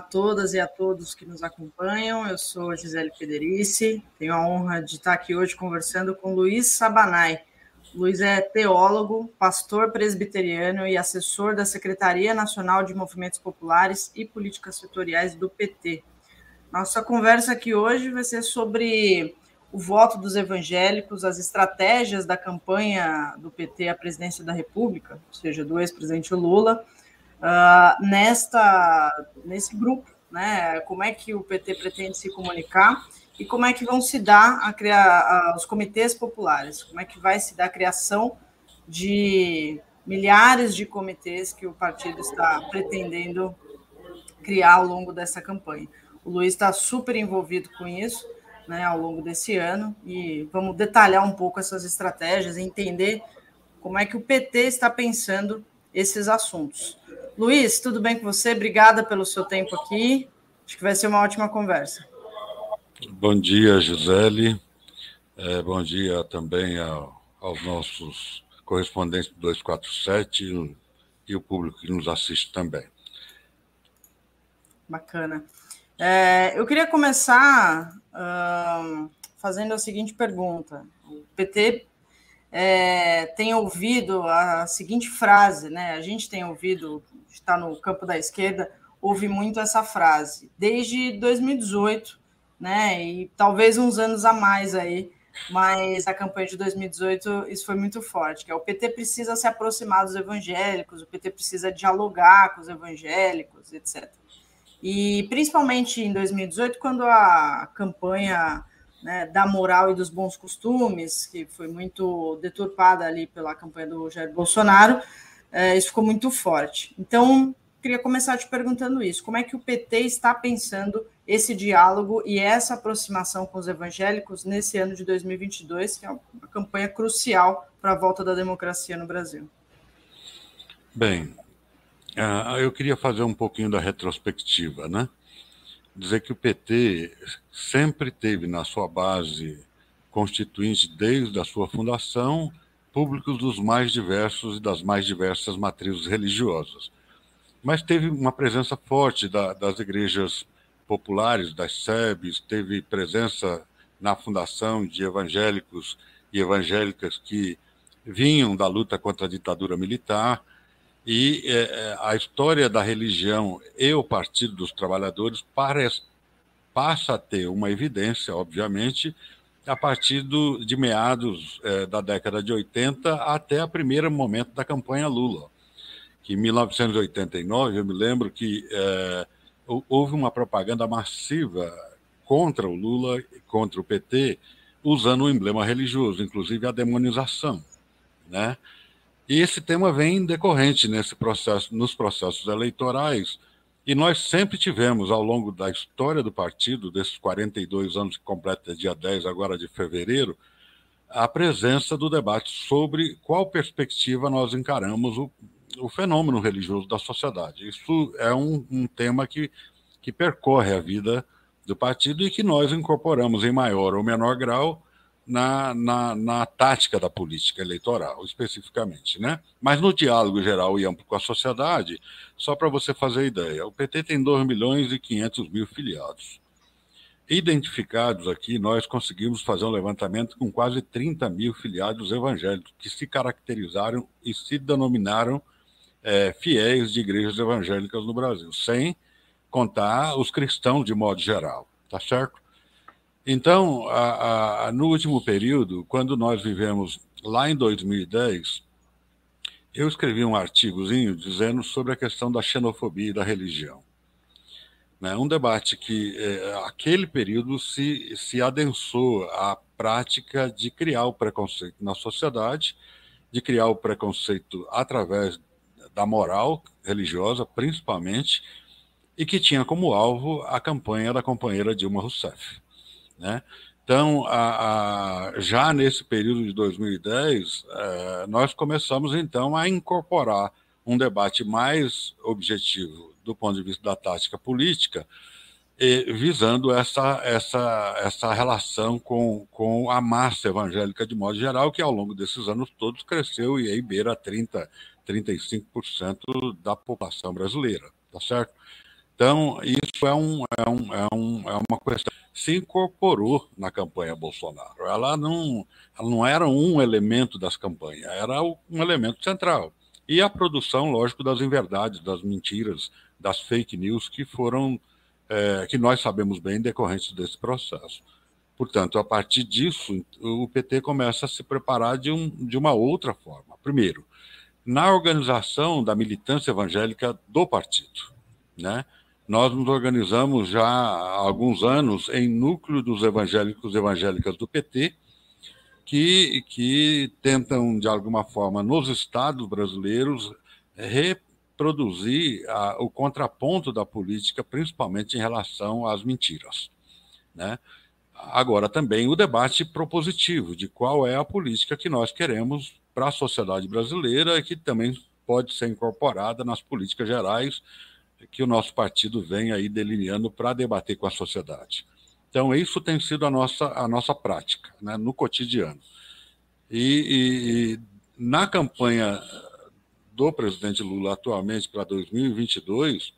A todas e a todos que nos acompanham. Eu sou Gisele Federici. Tenho a honra de estar aqui hoje conversando com Luiz Sabanai. Luiz é teólogo, pastor presbiteriano e assessor da Secretaria Nacional de Movimentos Populares e Políticas Setoriais do PT. Nossa conversa aqui hoje vai ser sobre o voto dos evangélicos, as estratégias da campanha do PT à presidência da República, ou seja, do ex-presidente Lula, uh, nesta, nesse grupo, né? Como é que o PT pretende se comunicar e como é que vão se dar a criar os comitês populares, como é que vai se dar a criação de milhares de comitês que o partido está pretendendo criar ao longo dessa campanha. O Luiz está super envolvido com isso né, ao longo desse ano e vamos detalhar um pouco essas estratégias entender como é que o PT está pensando esses assuntos. Luiz, tudo bem com você? Obrigada pelo seu tempo aqui. Acho que vai ser uma ótima conversa. Bom dia, Gisele. É, bom dia também ao, aos nossos correspondentes do 247 e, e o público que nos assiste também. Bacana. É, eu queria começar uh, fazendo a seguinte pergunta. O PT é, tem ouvido a seguinte frase, né? A gente tem ouvido, está no campo da esquerda, ouve muito essa frase desde 2018, né? E talvez uns anos a mais aí, mas a campanha de 2018 isso foi muito forte, que é o PT precisa se aproximar dos evangélicos, o PT precisa dialogar com os evangélicos, etc. E principalmente em 2018, quando a campanha né, da moral e dos bons costumes, que foi muito deturpada ali pela campanha do Jair Bolsonaro, é, isso ficou muito forte. Então, queria começar te perguntando isso: como é que o PT está pensando esse diálogo e essa aproximação com os evangélicos nesse ano de 2022, que é uma campanha crucial para a volta da democracia no Brasil? Bem, Uh, eu queria fazer um pouquinho da retrospectiva, né? Dizer que o PT sempre teve na sua base constituinte, desde a sua fundação, públicos dos mais diversos e das mais diversas matrizes religiosas. Mas teve uma presença forte da, das igrejas populares, das SEBs, teve presença na fundação de evangélicos e evangélicas que vinham da luta contra a ditadura militar e é, é, a história da religião e o Partido dos Trabalhadores parece, passa a ter uma evidência, obviamente, a partir do, de meados é, da década de 80 até o primeiro momento da campanha Lula. Que em 1989, eu me lembro que é, houve uma propaganda massiva contra o Lula, contra o PT, usando o emblema religioso, inclusive a demonização, né? E esse tema vem decorrente nesse processo, nos processos eleitorais, e nós sempre tivemos, ao longo da história do partido, desses 42 anos que completa dia 10 agora de fevereiro, a presença do debate sobre qual perspectiva nós encaramos o, o fenômeno religioso da sociedade. Isso é um, um tema que, que percorre a vida do partido e que nós incorporamos em maior ou menor grau na, na, na, tática da política eleitoral, especificamente. Né? Mas no diálogo geral e amplo com a sociedade, só para você fazer ideia, o PT tem 2 milhões e 500 mil filiados. Identificados aqui, nós conseguimos fazer um levantamento com quase 30 mil filiados evangélicos que se caracterizaram e se denominaram é, fiéis de igrejas evangélicas no Brasil, sem contar os cristãos de modo geral, tá certo? Então, a, a, no último período, quando nós vivemos lá em 2010, eu escrevi um artigozinho dizendo sobre a questão da xenofobia e da religião. Né? Um debate que, é, aquele período, se, se adensou à prática de criar o preconceito na sociedade, de criar o preconceito através da moral religiosa, principalmente, e que tinha como alvo a campanha da companheira Dilma Rousseff. Né? Então, a, a, já nesse período de 2010, é, nós começamos então a incorporar um debate mais objetivo do ponto de vista da tática política, e, visando essa, essa, essa relação com, com a massa evangélica de modo geral, que ao longo desses anos todos cresceu e aí beira 30%, 35% da população brasileira, tá certo? Então, isso é, um, é, um, é, um, é uma questão se incorporou na campanha Bolsonaro. Ela não, ela não era um elemento das campanhas, era um elemento central. E a produção, lógico, das inverdades, das mentiras, das fake news que foram, é, que nós sabemos bem, decorrentes desse processo. Portanto, a partir disso, o PT começa a se preparar de, um, de uma outra forma. Primeiro, na organização da militância evangélica do partido. Né? Nós nos organizamos já há alguns anos em núcleo dos evangélicos e evangélicas do PT, que, que tentam, de alguma forma, nos estados brasileiros, reproduzir a, o contraponto da política, principalmente em relação às mentiras. Né? Agora, também o debate propositivo de qual é a política que nós queremos para a sociedade brasileira que também pode ser incorporada nas políticas gerais que o nosso partido vem aí delineando para debater com a sociedade. Então, isso tem sido a nossa, a nossa prática, né, no cotidiano. E, e na campanha do presidente Lula atualmente para 2022,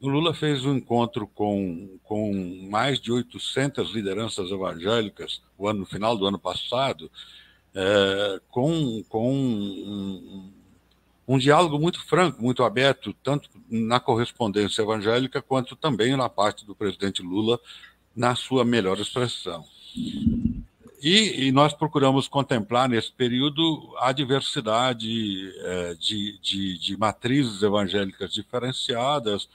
o Lula fez um encontro com, com mais de 800 lideranças evangélicas ano, no final do ano passado, é, com, com um, um diálogo muito franco, muito aberto, tanto na correspondência evangélica quanto também na parte do presidente Lula, na sua melhor expressão. E, e nós procuramos contemplar nesse período a diversidade é, de, de, de, matrizes evangélicas diferenciadas,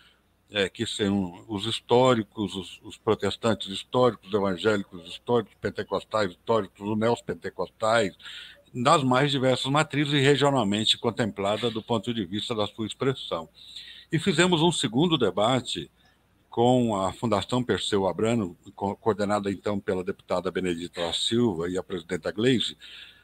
é, que são os históricos, os, os, protestantes históricos, evangélicos históricos, pentecostais históricos, os neopentecostais, nas mais diversas matrizes regionalmente contemplada do ponto de vista da sua expressão. E fizemos um segundo debate com a Fundação Perseu Abrano, coordenada então pela deputada Benedita da Silva e a presidenta Gleisi,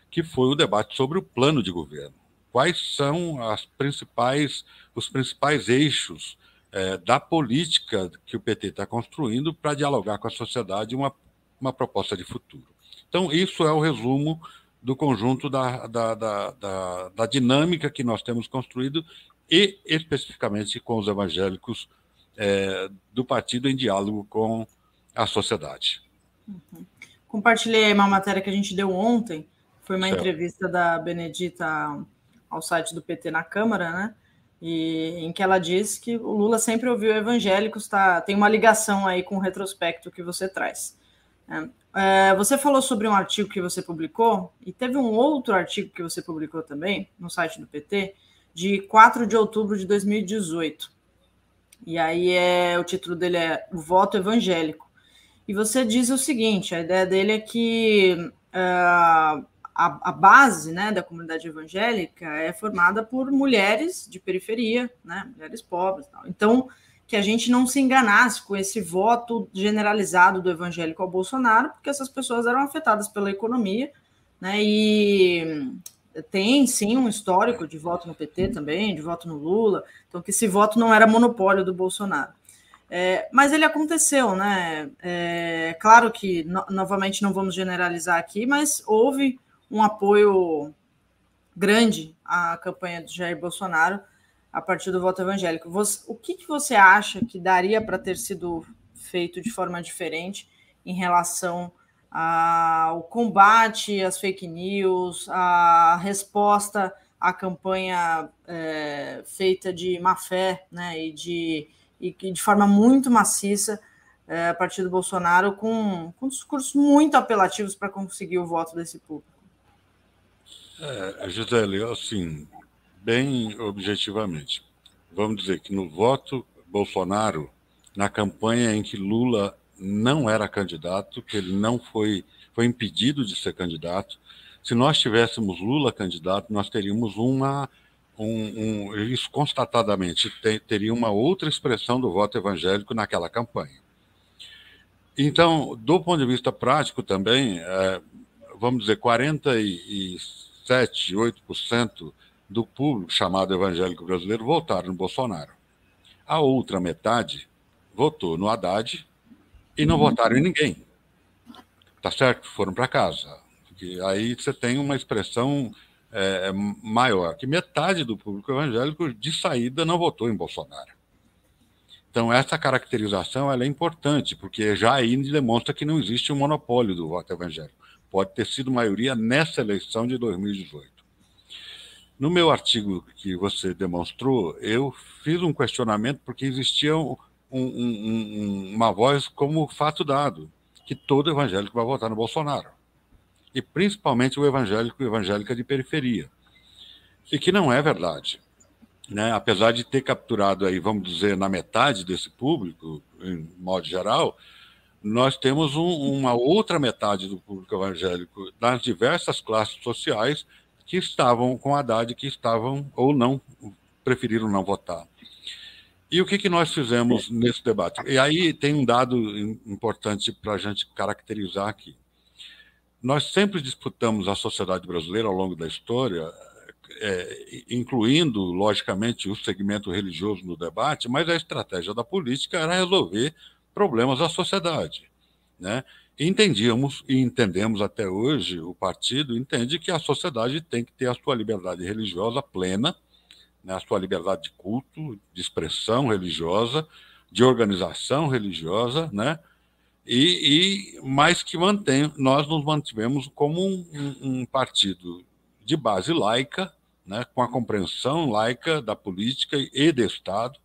que foi o debate sobre o plano de governo. Quais são principais, os principais eixos é, da política que o PT está construindo para dialogar com a sociedade uma, uma proposta de futuro? Então, isso é o resumo do conjunto da, da, da, da, da dinâmica que nós temos construído e especificamente com os evangélicos é, do partido em diálogo com a sociedade. Uhum. Compartilhei uma matéria que a gente deu ontem, foi uma certo. entrevista da Benedita ao site do PT na Câmara, né? E em que ela disse que o Lula sempre ouviu evangélicos, tá, tem uma ligação aí com o retrospecto que você traz. É, é, você falou sobre um artigo que você publicou, e teve um outro artigo que você publicou também no site do PT, de 4 de outubro de 2018. E aí é o título dele é O Voto Evangélico. E você diz o seguinte: a ideia dele é que uh, a, a, base né, da comunidade evangélica é formada por mulheres de periferia, né, mulheres pobres. Tal. Então, que a gente não se enganasse com esse voto generalizado do evangélico ao Bolsonaro, porque essas pessoas eram afetadas pela economia, né? E tem sim um histórico de voto no PT também, de voto no Lula, então que esse voto não era monopólio do Bolsonaro. É, mas ele aconteceu, né? É, claro que, no, novamente, não vamos generalizar aqui, mas houve um apoio grande à campanha de Jair Bolsonaro a partir do voto evangélico. Você, o que, que você acha que daria para ter sido feito de forma diferente em relação ao combate às fake news, à resposta à campanha é, feita de má fé né, e, de, e de forma muito maciça é, a partir do Bolsonaro, com, com discursos muito apelativos para conseguir o voto desse público? É, Gisele, assim, bem objetivamente. Vamos dizer que no voto Bolsonaro, na campanha em que Lula não era candidato, que ele não foi, foi impedido de ser candidato, se nós tivéssemos Lula candidato, nós teríamos uma. Um, um, isso constatadamente teria uma outra expressão do voto evangélico naquela campanha. Então, do ponto de vista prático também, é, vamos dizer, 47, 8% do público chamado evangélico brasileiro votaram no Bolsonaro. A outra metade votou no Haddad e não uhum. votaram em ninguém. Tá certo? Foram para casa. Porque aí você tem uma expressão é, maior, que metade do público evangélico de saída não votou em Bolsonaro. Então, essa caracterização ela é importante, porque já aí demonstra que não existe um monopólio do voto evangélico. Pode ter sido maioria nessa eleição de 2018. No meu artigo que você demonstrou, eu fiz um questionamento porque existia um, um, um, uma voz como fato dado, que todo evangélico vai votar no Bolsonaro. E principalmente o evangélico e evangélica de periferia. E que não é verdade né, apesar de ter capturado aí, vamos dizer, na metade desse público, em modo geral, nós temos um, uma outra metade do público evangélico das diversas classes sociais que estavam com Haddad, que estavam ou não, preferiram não votar. E o que, que nós fizemos nesse debate? E aí tem um dado importante para a gente caracterizar aqui. Nós sempre disputamos a sociedade brasileira ao longo da história é, incluindo, logicamente, o segmento religioso no debate, mas a estratégia da política era resolver problemas da sociedade. Né? Entendíamos e entendemos até hoje, o partido entende que a sociedade tem que ter a sua liberdade religiosa plena, né? a sua liberdade de culto, de expressão religiosa, de organização religiosa, né? E, e mais que mantém, nós nos mantivemos como um, um partido de base laica, né, com a compreensão laica da política e do Estado.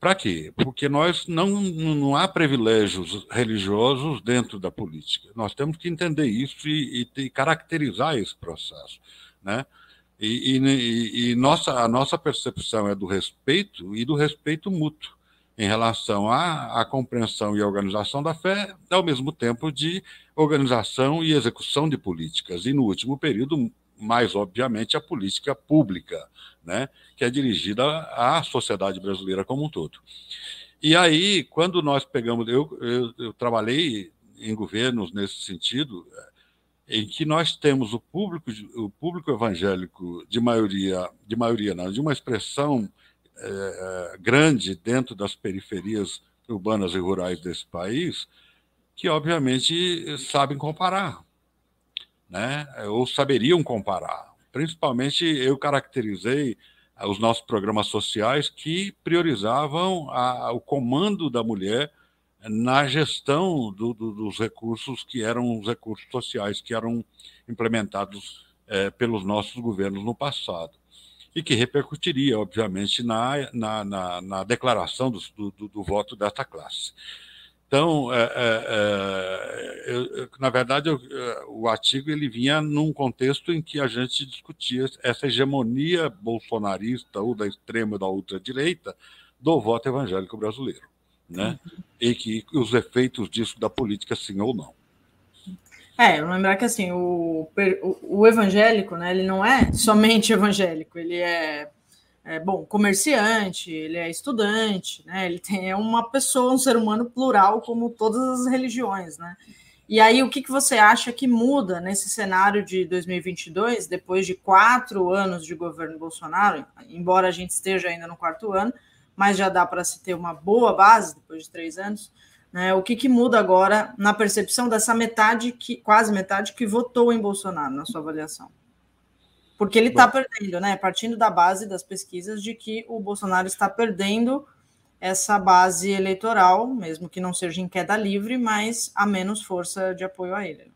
Para quê? Porque nós não, não há privilégios religiosos dentro da política. Nós temos que entender isso e, e, e caracterizar esse processo. Né? E, e, e, nossa, a nossa percepção é do respeito e do respeito mútuo em relação à, à compreensão e organização da fé, ao mesmo tempo de organização e execução de políticas. E no último período, mais obviamente a política pública, né, que é dirigida à sociedade brasileira como um todo. E aí, quando nós pegamos, eu, eu, eu trabalhei em governos nesse sentido, em que nós temos o público, o público evangélico de maioria, de maioria não, de uma expressão é, grande dentro das periferias urbanas e rurais desse país, que obviamente sabem comparar, né? ou saberiam comparar. Principalmente, eu caracterizei os nossos programas sociais que priorizavam a, o comando da mulher na gestão do, do, dos recursos que eram os recursos sociais que eram implementados é, pelos nossos governos no passado e que repercutiria, obviamente, na, na, na, na declaração do, do, do voto desta classe. Então, é, é, é eu, na verdade, eu, é, o artigo ele vinha num contexto em que a gente discutia essa hegemonia bolsonarista ou da extrema ou da ultradireita do voto evangélico brasileiro, né? Uhum. E que os efeitos disso da política, sim ou não. É, lembrar que assim, o, o, o evangélico, né, ele não é somente evangélico, ele é é, bom, comerciante, ele é estudante, né? Ele tem é uma pessoa, um ser humano plural, como todas as religiões, né? E aí, o que, que você acha que muda nesse cenário de 2022, depois de quatro anos de governo Bolsonaro, embora a gente esteja ainda no quarto ano, mas já dá para se ter uma boa base depois de três anos, né? O que, que muda agora na percepção dessa metade, que quase metade, que votou em Bolsonaro, na sua avaliação? Porque ele está perdendo, né? Partindo da base das pesquisas de que o Bolsonaro está perdendo essa base eleitoral, mesmo que não seja em queda livre, mas há menos força de apoio a ele.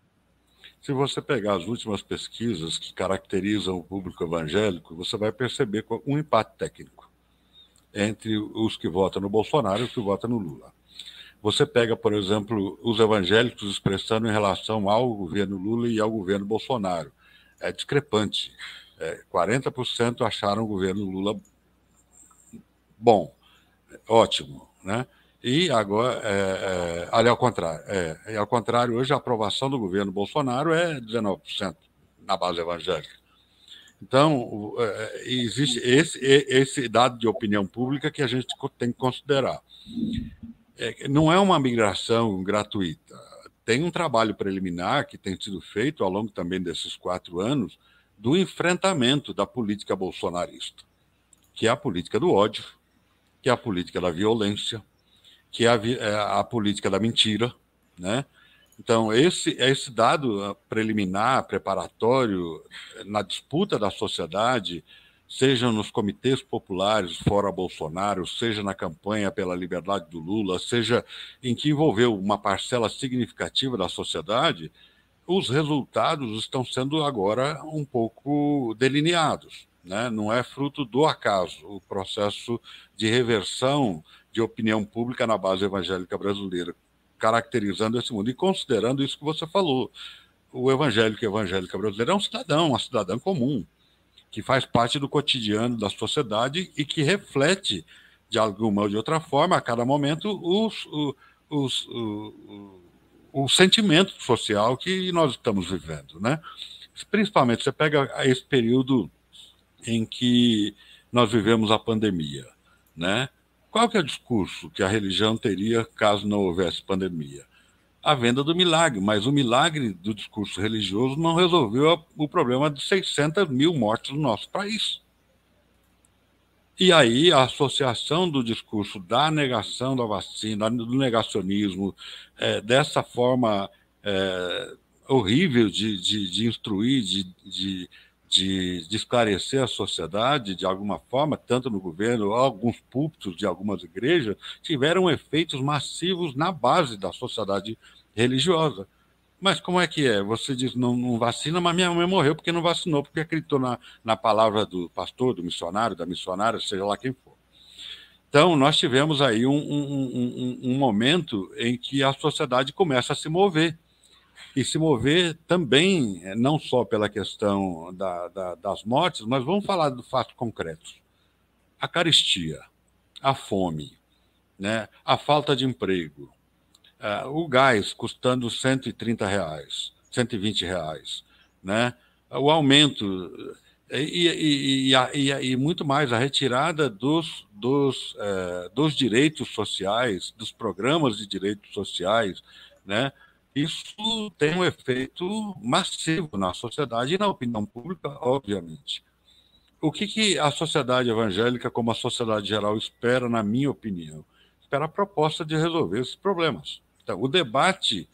Se você pegar as últimas pesquisas que caracterizam o público evangélico, você vai perceber um empate técnico entre os que votam no Bolsonaro e os que votam no Lula. Você pega, por exemplo, os evangélicos expressando em relação ao governo Lula e ao governo Bolsonaro é discrepante. É, 40% acharam o governo Lula bom, ótimo, né? E agora, é, é, ali ao contrário, é, ao contrário, hoje a aprovação do governo Bolsonaro é 19% na base evangélica. Então, é, existe esse, esse dado de opinião pública que a gente tem que considerar. É, não é uma migração gratuita tem um trabalho preliminar que tem sido feito ao longo também desses quatro anos do enfrentamento da política bolsonarista, que é a política do ódio, que é a política da violência, que é a, é a política da mentira, né? Então, esse, esse dado preliminar, preparatório, na disputa da sociedade, seja nos comitês populares fora Bolsonaro, seja na campanha pela liberdade do Lula, seja em que envolveu uma parcela significativa da sociedade, os resultados estão sendo agora um pouco delineados. Né? Não é fruto do acaso o processo de reversão de opinião pública na base evangélica brasileira, caracterizando esse mundo e considerando isso que você falou. O evangélico e evangélica brasileira é um cidadão, uma cidadã comum que faz parte do cotidiano da sociedade e que reflete, de alguma ou de outra forma, a cada momento, os, os, os, o, o sentimento social que nós estamos vivendo. Né? Principalmente, você pega esse período em que nós vivemos a pandemia. Né? Qual que é o discurso que a religião teria caso não houvesse pandemia? A venda do milagre, mas o milagre do discurso religioso não resolveu o problema de 600 mil mortes no nosso país. E aí a associação do discurso da negação da vacina, do negacionismo, é, dessa forma é, horrível de, de, de instruir, de, de, de, de, esclarecer a sociedade de alguma forma, tanto no governo, alguns púlpitos de algumas igrejas, tiveram efeitos massivos na base da sociedade religiosa. Mas como é que é? Você diz não, não, vacina, mas minha mãe morreu porque não vacinou, porque acreditou na, na palavra do pastor, do missionário, da missionária, seja lá quem for. Então, nós tivemos aí um, um, um, um momento em que a sociedade começa a se mover e se mover também, eh, não só pela questão da, da, das mortes, mas vamos falar do fato concreto. A caristia, a fome, né? a falta de emprego, uh, o gás custando 130 reais, 120 reais, né? o aumento e, e, e, e, muito mais a retirada dos, dos, dos direitos sociais, dos programas de direitos sociais, né? Isso tem um efeito massivo na sociedade e na opinião pública, obviamente. O que, que a sociedade evangélica, como a sociedade geral, espera, na minha opinião? Espera a proposta de resolver esses problemas. Então, o debate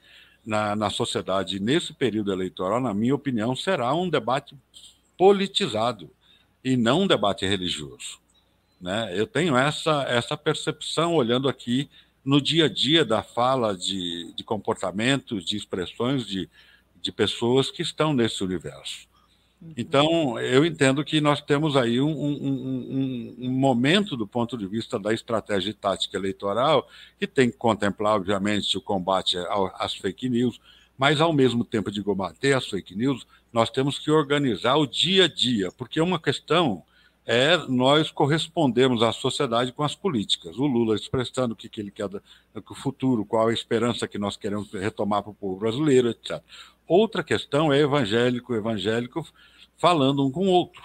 na, na sociedade nesse período eleitoral, na minha opinião, será um debate politizado e não um debate religioso. Né? Eu tenho essa, essa percepção olhando aqui no dia a dia da fala de, de comportamentos, de expressões de, de pessoas que estão nesse universo. Uhum. Então, eu entendo que nós temos aí um, um, um, um, momento, do ponto de vista da estratégia e tática eleitoral, que tem que contemplar, obviamente, o combate às fake news, mas, ao mesmo tempo de combater as fake news, nós temos que organizar o dia a dia, porque é uma questão é nós correspondermos à sociedade com as políticas. O Lula expressando o que, que ele quer, o futuro, qual a esperança que nós queremos retomar para o povo brasileiro, etc. Outra questão é evangélico, evangélico falando um com o outro.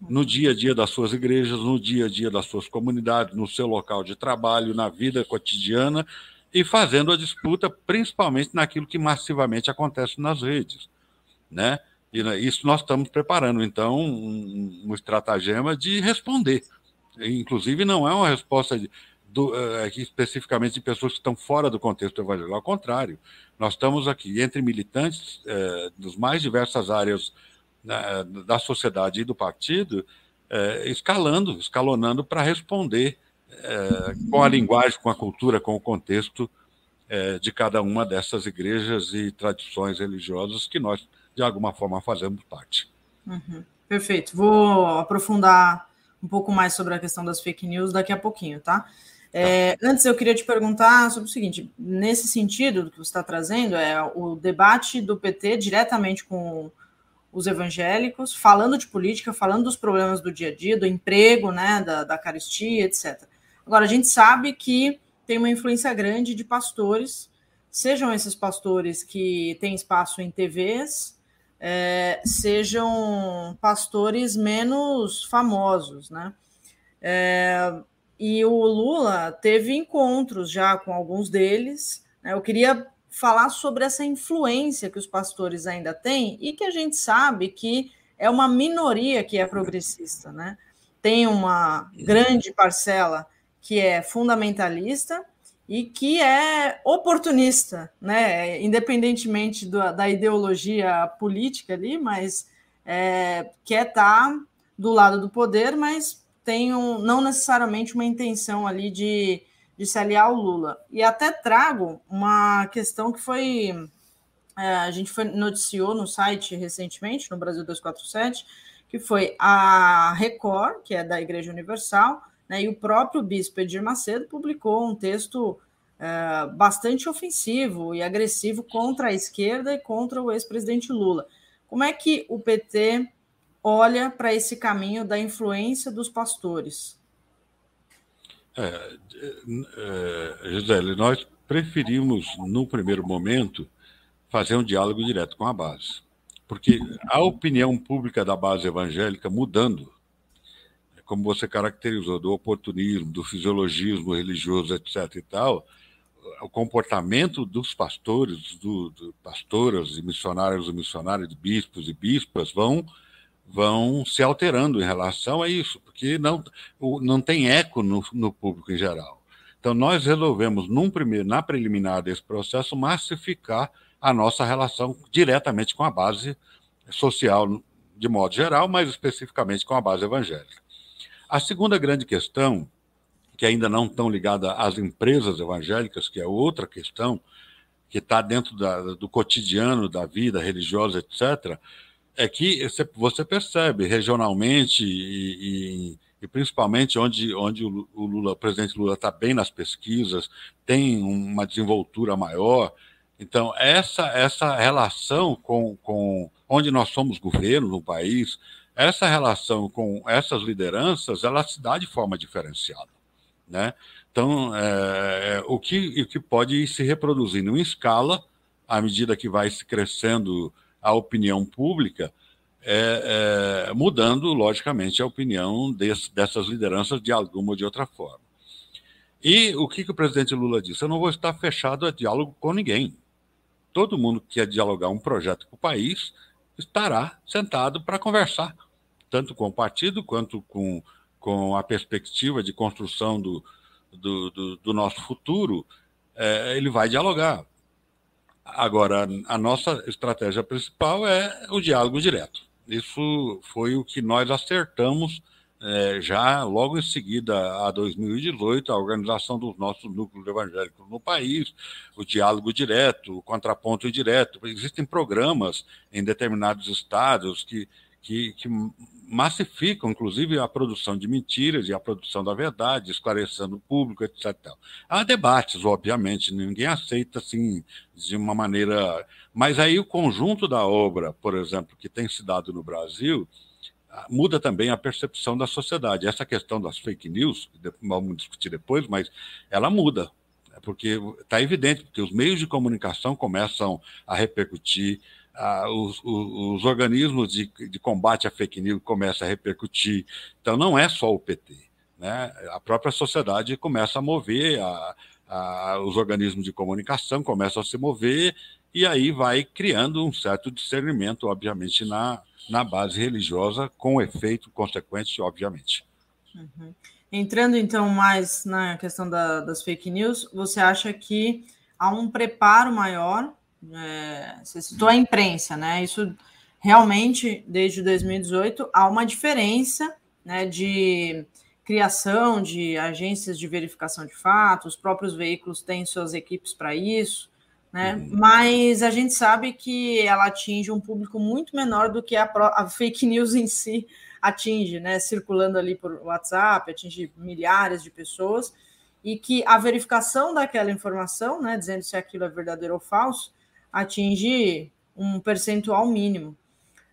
No dia a dia das suas igrejas, no dia a dia das suas comunidades, no seu local de trabalho, na vida cotidiana e fazendo a disputa principalmente naquilo que massivamente acontece nas redes, né? E né, isso nós estamos preparando, então, um, um estratagema de responder. Inclusive, não é uma resposta de, do, uh, especificamente de pessoas que estão fora do contexto evangélico. Ao contrário, nós estamos aqui entre militantes uh, dos mais diversas áreas uh, da sociedade e do partido, escalando, escalonando para responder com a linguagem, com a cultura, com o contexto de cada uma dessas igrejas e tradições religiosas que nós de alguma forma fazemos parte. Uhum. Perfeito. Vou aprofundar um pouco mais sobre a questão das fake news daqui a pouquinho, tá? É, tá. antes eu queria te perguntar sobre o seguinte: nesse sentido do que você está trazendo, é o debate do PT diretamente com os evangélicos, falando de política, falando dos problemas do dia a dia, do emprego, né, da, da caristia, etc. Agora, a gente sabe que tem uma influência grande de pastores, sejam esses pastores que têm espaço em TVs, é, sejam pastores menos famosos, né? É, e o Lula teve encontros já com alguns deles. Né? Eu queria falar sobre essa influência que os pastores ainda têm e que a gente sabe que é uma minoria que é progressista, né? Tem uma grande parcela que é fundamentalista e que é oportunista, né? independentemente do, da ideologia política ali, mas é, quer estar tá do lado do poder, mas tem um, não necessariamente uma intenção ali de, de se aliar ao Lula. E até trago uma questão que foi. É, a gente foi, noticiou no site recentemente, no Brasil 247, que foi a Record, que é da Igreja Universal, né, e o próprio bispo Edir Macedo publicou um texto é, bastante ofensivo e agressivo contra a esquerda e contra o ex-presidente Lula. Como é que o PT olha para esse caminho da influência dos pastores? É, é, Gisele, nós preferimos, no primeiro momento, fazer um diálogo direto com a base. Porque a opinião pública da base evangélica mudando, como você caracterizou, do oportunismo, do fisiologismo religioso, etc. e tal, o comportamento dos pastores, do, do pastoras e missionários e missionários, bispos e bispas, vão vão se alterando em relação a isso, porque não, não tem eco no, no público em geral. Então, nós resolvemos, num primeiro, na preliminar desse processo, massificar a nossa relação diretamente com a base social, de modo geral, mas especificamente com a base evangélica. A segunda grande questão, que ainda não estão ligada às empresas evangélicas, que é outra questão, que está dentro da, do cotidiano da vida religiosa, etc., é que você percebe regionalmente e, e, e principalmente onde, onde o Lula, o presidente Lula está bem nas pesquisas, tem uma desenvoltura maior. Então, essa, essa relação com, com onde nós somos governo no país, essa relação com essas lideranças, ela se dá de forma diferenciada. Né? Então, é, é o, que, o que pode ir se reproduzindo em escala, à medida que vai se crescendo a opinião pública, é, é, mudando, logicamente, a opinião desse, dessas lideranças de alguma ou de outra forma. E o que, que o presidente Lula disse? Eu não vou estar fechado a diálogo com ninguém. Todo mundo que quer dialogar um projeto com o país estará sentado para conversar, tanto com o partido quanto com, com a perspectiva de construção do, do, do, do nosso futuro. É, ele vai dialogar. Agora, a nossa estratégia principal é o diálogo direto. Isso foi o que nós acertamos é, já logo em seguida a 2018, a organização dos nossos núcleos evangélicos no país, o diálogo direto, o contraponto direto. Existem programas em determinados estados que, que, que massificam, inclusive, a produção de mentiras e a produção da verdade, esclarecendo o público, etc. Há debates, obviamente, ninguém aceita assim de uma maneira. Mas aí o conjunto da obra, por exemplo, que tem se dado no Brasil, muda também a percepção da sociedade. Essa questão das fake news, vamos discutir depois, mas ela muda. Porque está evidente, porque os meios de comunicação começam a repercutir, os, os, os, organismos de, de, combate à fake news começam a repercutir. Então, não é só o PT. Né? A própria sociedade começa a mover, a, a, os organismos de comunicação começam a se mover, e aí vai criando um certo discernimento, obviamente, na, na base religiosa, com efeito consequente, obviamente. Uhum. Entrando então mais na questão da, das fake news, você acha que há um preparo maior é, você citou a imprensa, né? Isso realmente, desde 2018, há uma diferença né, de criação de agências de verificação de fatos, os próprios veículos têm suas equipes para isso, né? Uhum. Mas a gente sabe que ela atinge um público muito menor do que a, a, fake news em si atinge, né? Circulando ali por WhatsApp, atinge milhares de pessoas, e que a verificação daquela informação, né, dizendo se aquilo é verdadeiro ou falso, atinge um percentual mínimo.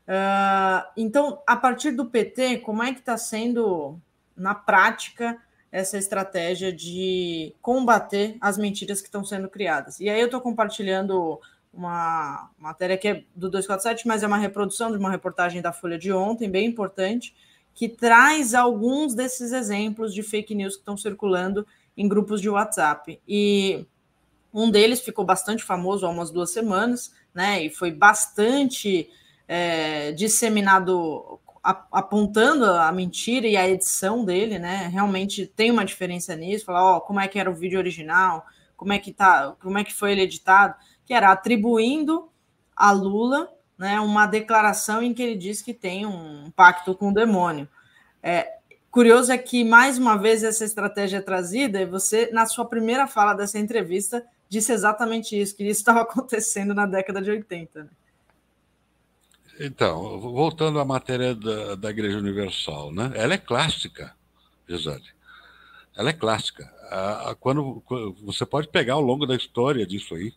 Uh, então, a partir do PT, como é que está sendo na prática essa estratégia de combater as mentiras que estão sendo criadas? E aí eu estou compartilhando uma matéria que é do 247, mas é uma reprodução de uma reportagem da Folha de ontem, bem importante, que traz alguns desses exemplos de fake news que estão circulando em grupos de WhatsApp. E um deles ficou bastante famoso há umas duas semanas, né? E foi bastante é, disseminado apontando a mentira e a edição dele, né? Realmente tem uma diferença nisso. Falar, ó, como é que era o vídeo original, como é que tá, como é que foi ele editado, que era atribuindo a Lula, né, uma declaração em que ele diz que tem um pacto com o demônio. É, curioso é que, mais uma vez, essa estratégia é trazida, e você, na sua primeira fala dessa entrevista, disse exatamente isso, que isso estava acontecendo na década de 80. Né? Então, voltando à matéria da, da Igreja Universal, né? ela é clássica, Gisele. Ela é clássica. Quando, você pode pegar ao longo da história disso aí,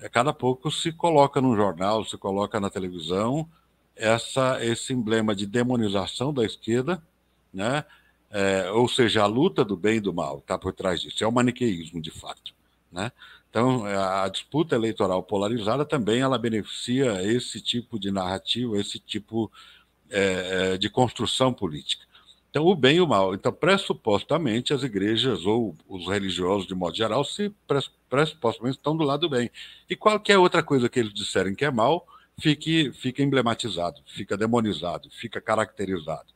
é, cada pouco se coloca no jornal, se coloca na televisão essa, esse emblema de demonização da esquerda, né? É, ou seja, a luta do bem e do mal está por trás disso. É o maniqueísmo, de fato. Né? Então, a disputa eleitoral polarizada também ela beneficia esse tipo de narrativa, esse tipo é, é, de construção política. Então, o bem e o mal. Então, pressupostamente, as igrejas ou os religiosos, de modo geral, se pressupostamente estão do lado do bem. E qualquer outra coisa que eles disserem que é mal, fique, fica emblematizado, fica demonizado, fica caracterizado.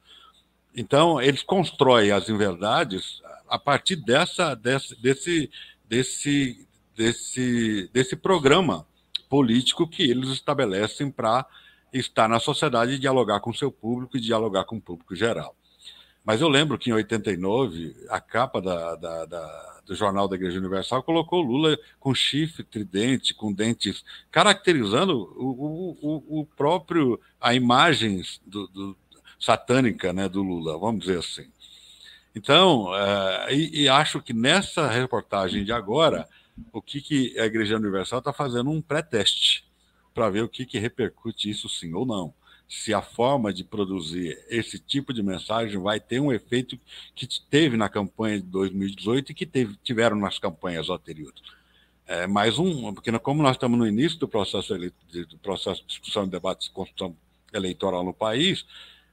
Então, eles constroem as inverdades a partir dessa, desse, desse, desse, desse, desse programa político que eles estabelecem para estar na sociedade e dialogar com seu público e dialogar com o público geral. Mas eu lembro que em 89, a capa da, da, da, do Jornal da Igreja Universal colocou Lula com chifre, tridente, com dentes, caracterizando o, o, o próprio, a imagem do, do, satânica né, do Lula, vamos dizer assim. Então, uh, e, e, acho que nessa reportagem de agora, o que, que a Igreja Universal está fazendo um pré-teste para ver o que, que repercute isso sim ou não se a forma de produzir esse tipo de mensagem vai ter um efeito que teve na campanha de 2018 e que teve, tiveram nas campanhas anteriores. É, mais um, porque como nós estamos no início do processo, do processo de discussão, debate de construção eleitoral no país,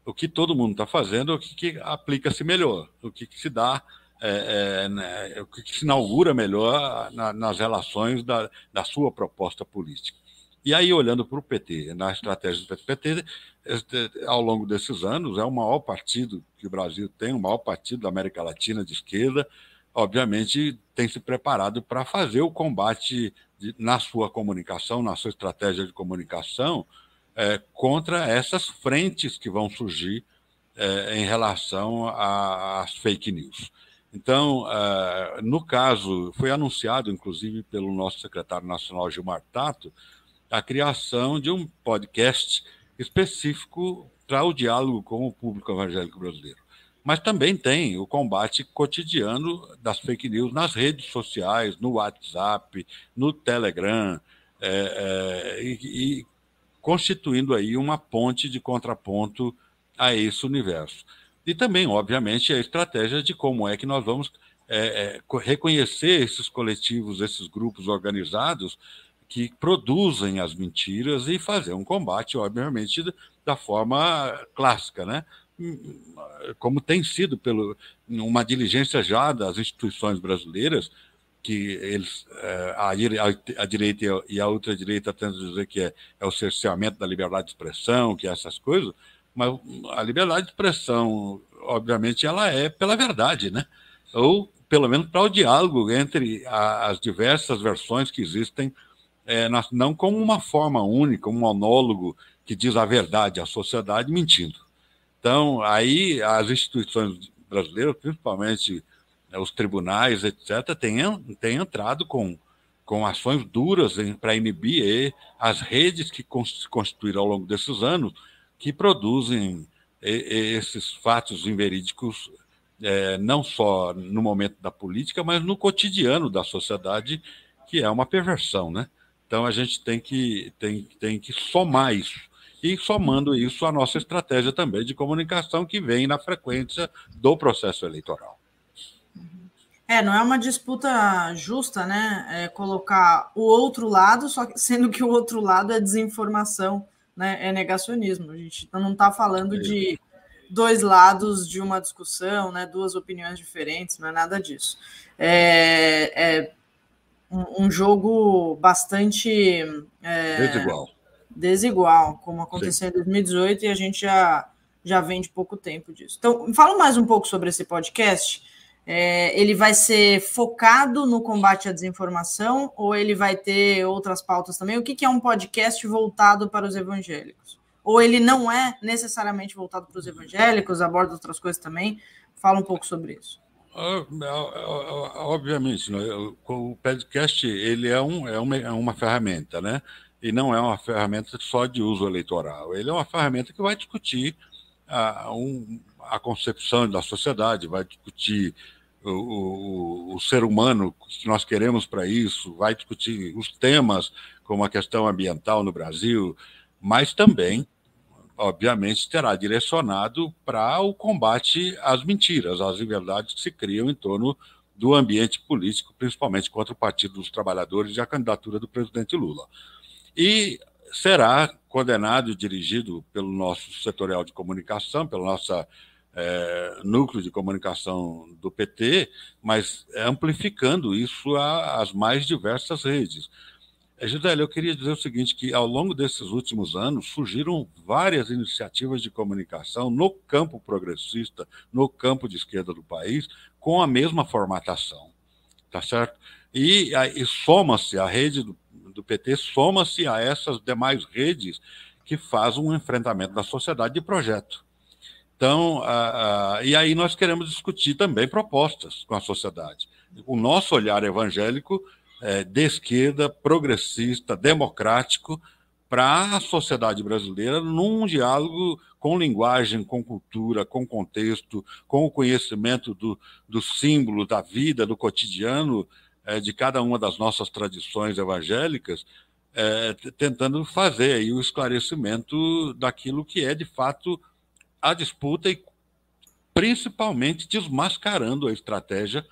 o que todo mundo está fazendo o que, que aplica-se melhor, o que, que se dá, é, é, né, se inaugura melhor na, nas relações da, da sua proposta política. E aí, olhando para o PT, na estratégia do PT, ao longo desses anos, é o maior partido que o Brasil tem, o maior partido da América Latina de esquerda, obviamente tem se preparado para fazer o combate de, na sua comunicação, na sua estratégia de comunicação, é, contra essas frentes que vão surgir é, em relação às fake news. Então, é, no caso, foi anunciado, inclusive, pelo nosso secretário nacional Gilmar Tato, a criação de um podcast específico para o diálogo com o público evangélico brasileiro. Mas também tem o combate cotidiano das fake news nas redes sociais, no WhatsApp, no Telegram, é, é, e, e constituindo aí uma ponte de contraponto a esse universo. E também, obviamente, a estratégia de como é que nós vamos é, é, reconhecer esses coletivos, esses grupos organizados que produzem as mentiras e fazer um combate, obviamente, da forma clássica, né? como tem sido pelo uma diligência já das instituições brasileiras que eles é, a, a, direita e a ultradireita tentam dizer que é, é o cerceamento da liberdade de expressão, que é essas coisas, mas a liberdade de expressão, obviamente, ela é pela verdade, né? Ou pelo menos para o diálogo entre a, as diversas versões que existem é, não como uma forma única, um monólogo que diz a verdade à sociedade mentindo. Então, aí as instituições brasileiras, principalmente né, os tribunais, etc., têm, têm entrado com, com ações duras para inibir as redes que se constituíram ao longo desses anos, que produzem esses fatos inverídicos, é, não só no momento da política, mas no cotidiano da sociedade, que é uma perversão, né? Então a gente tem que, tem, tem que somar isso. E somando isso a nossa estratégia também de comunicação que vem na frequência do processo eleitoral. É, não é uma disputa justa, né? É colocar o outro lado, só que, sendo que o outro lado é desinformação, né? É negacionismo. A gente não está falando é de dois lados de uma discussão, né? Duas opiniões diferentes, não é nada disso. É, é um, um jogo bastante é, desigual. desigual, como aconteceu Sim. em 2018 e a gente já, já vem de pouco tempo disso. Então, fala mais um pouco sobre esse podcast. É, ele vai ser focado no combate à desinformação ou ele vai ter outras pautas também? O que, que é um podcast voltado para os evangélicos? ou ele não é necessariamente voltado para os evangélicos, aborda outras coisas também? Fala um pouco sobre isso. Ah, obviamente, né? o podcast ele é, um, é, uma, é uma ferramenta, né? E não é uma ferramenta só de uso eleitoral. Ele é uma ferramenta que vai discutir a, um, a concepção da sociedade, vai discutir o, o, o, ser humano que nós queremos para isso, vai discutir os temas como a questão ambiental no Brasil, mas também, obviamente, terá direcionado para o combate às mentiras, às inverdades que se criam em torno do ambiente político, principalmente contra o Partido dos Trabalhadores e a candidatura do presidente Lula. E será coordenado e dirigido pelo nosso setorial de comunicação, pela nossa é, núcleo de comunicação do PT, mas amplificando isso às mais diversas redes. É, Gisele, eu queria dizer o seguinte, que ao longo desses últimos anos surgiram várias iniciativas de comunicação no campo progressista, no campo de esquerda do país, com a mesma formatação, tá certo? E, e soma-se a rede do, do PT, soma-se a essas demais redes que fazem um enfrentamento da sociedade de projeto. Então, e aí nós queremos discutir também propostas com a sociedade. O nosso olhar evangélico é, de esquerda, progressista, democrático, para a sociedade brasileira num diálogo com linguagem, com cultura, com contexto, com o conhecimento do, do símbolo da vida, do cotidiano é, de cada uma das nossas tradições evangélicas, é, tentando fazer aí o esclarecimento daquilo que é de fato a disputa e principalmente desmascarando a estratégia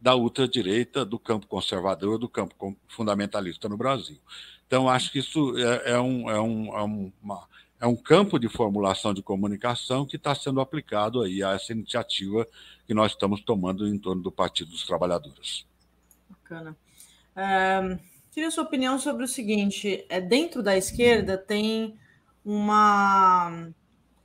da ultradireita, do campo conservador, do campo fundamentalista no Brasil. Então, acho que isso é, é, um, é, um, é, uma, é um campo de formulação de comunicação que está sendo aplicado aí a essa iniciativa que nós estamos tomando em torno do Partido dos Trabalhadores. Bacana. É, queria sua opinião sobre o seguinte: é, dentro da esquerda tem uma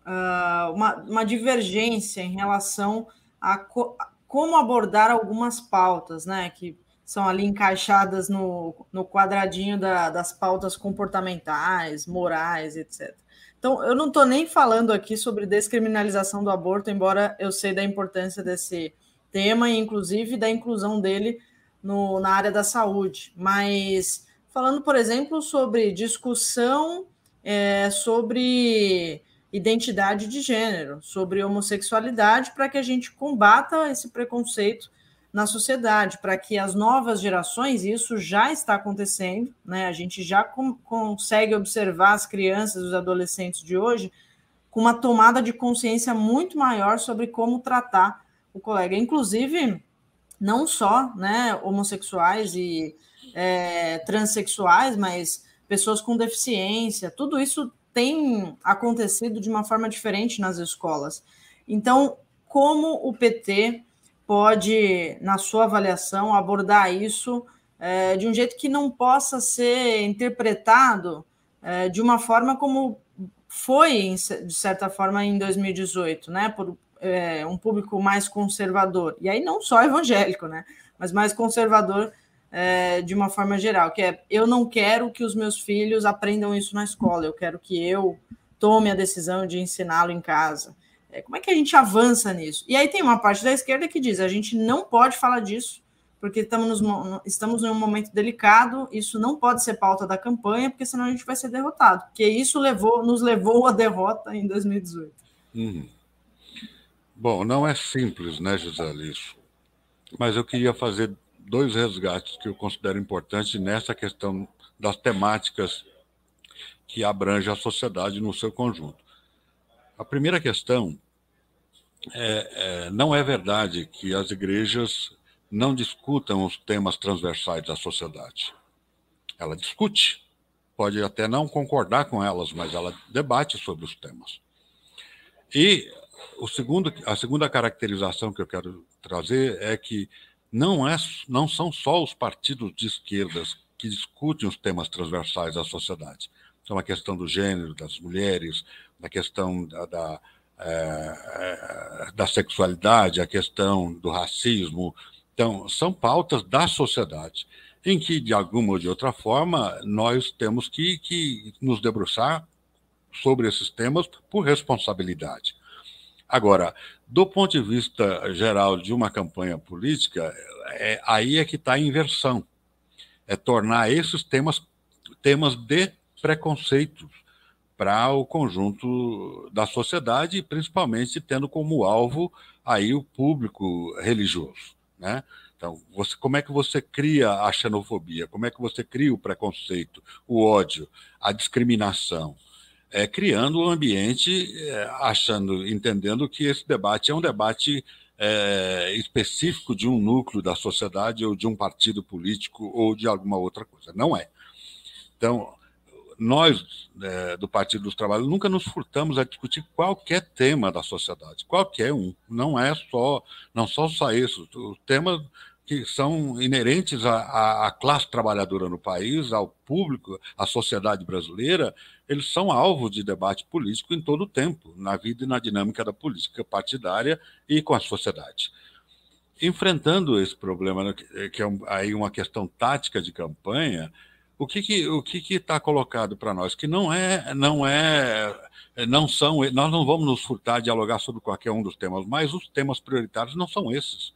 uh, uma, uma divergência em relação a, co a como abordar algumas pautas, né? Que são ali encaixadas no, no quadradinho da, das pautas comportamentais, morais, etc. Então, eu não estou nem falando aqui sobre descriminalização do aborto, embora eu sei da importância desse tema e, inclusive, da inclusão dele no, na área da saúde. Mas falando, por exemplo, sobre discussão é, sobre identidade de gênero, sobre homossexualidade, para que a gente combata esse preconceito na sociedade, para que as novas gerações, e isso já está acontecendo, né? A gente já com, consegue observar as crianças, os adolescentes de hoje com uma tomada de consciência muito maior sobre como tratar o colega, inclusive não só, né, homossexuais e é, transexuais, mas pessoas com deficiência, tudo isso tem acontecido de uma forma diferente nas escolas. Então, como o PT pode, na sua avaliação, abordar isso é, de um jeito que não possa ser interpretado é, de uma forma como foi, de certa forma, em 2018, né? Por é, um público mais conservador. E aí não só evangélico, né? Mas mais conservador é, de uma forma geral, que é eu não quero que os meus filhos aprendam isso na escola, eu quero que eu tome a decisão de ensiná-lo em casa. É, como é que a gente avança nisso? E aí tem uma parte da esquerda que diz a gente não pode falar disso, porque estamos, nos, estamos em um momento delicado, isso não pode ser pauta da campanha, porque senão a gente vai ser derrotado, porque isso levou, nos levou à derrota em 2018. Uhum. Bom, não é simples, né, Isso. Mas eu queria fazer dois resgates que eu considero importantes nessa questão das temáticas que abrange a sociedade no seu conjunto. A primeira questão é, é, não é verdade que as igrejas não discutam os temas transversais da sociedade. Ela discute, pode até não concordar com elas, mas ela debate sobre os temas. E o segundo, a segunda caracterização que eu quero trazer é que não, é, não são só os partidos de esquerdas que discutem os temas transversais da sociedade. Então, a questão do gênero, das mulheres, a questão da, da, é, da sexualidade, a questão do racismo. Então, são pautas da sociedade, em que, de alguma ou de outra forma, nós temos que, que nos debruçar sobre esses temas por responsabilidade. Agora, do ponto de vista geral de uma campanha política, é, aí é que está a inversão. É tornar esses temas temas de preconceitos para o conjunto da sociedade, principalmente tendo como alvo aí o público religioso, né? Então, você, como é que você cria a xenofobia? Como é que você cria o preconceito, o ódio, a discriminação? É, criando um ambiente, é, achando, entendendo que esse debate é um debate é, específico de um núcleo da sociedade ou de um partido político ou de alguma outra coisa. Não é. Então, nós, é, do Partido dos Trabalhadores, nunca nos furtamos a discutir qualquer tema da sociedade, qualquer um. Não é só, não só só isso. Os temas que são inerentes à, à, classe trabalhadora no país, ao público, à sociedade brasileira, eles são alvo de debate político em todo o tempo, na vida e na dinâmica da política partidária e com a sociedade. Enfrentando esse problema, né, que é aí uma questão tática de campanha, o que que, o que está colocado para nós que não é não é não são nós não vamos nos furtar a dialogar sobre qualquer um dos temas mas os temas prioritários não são esses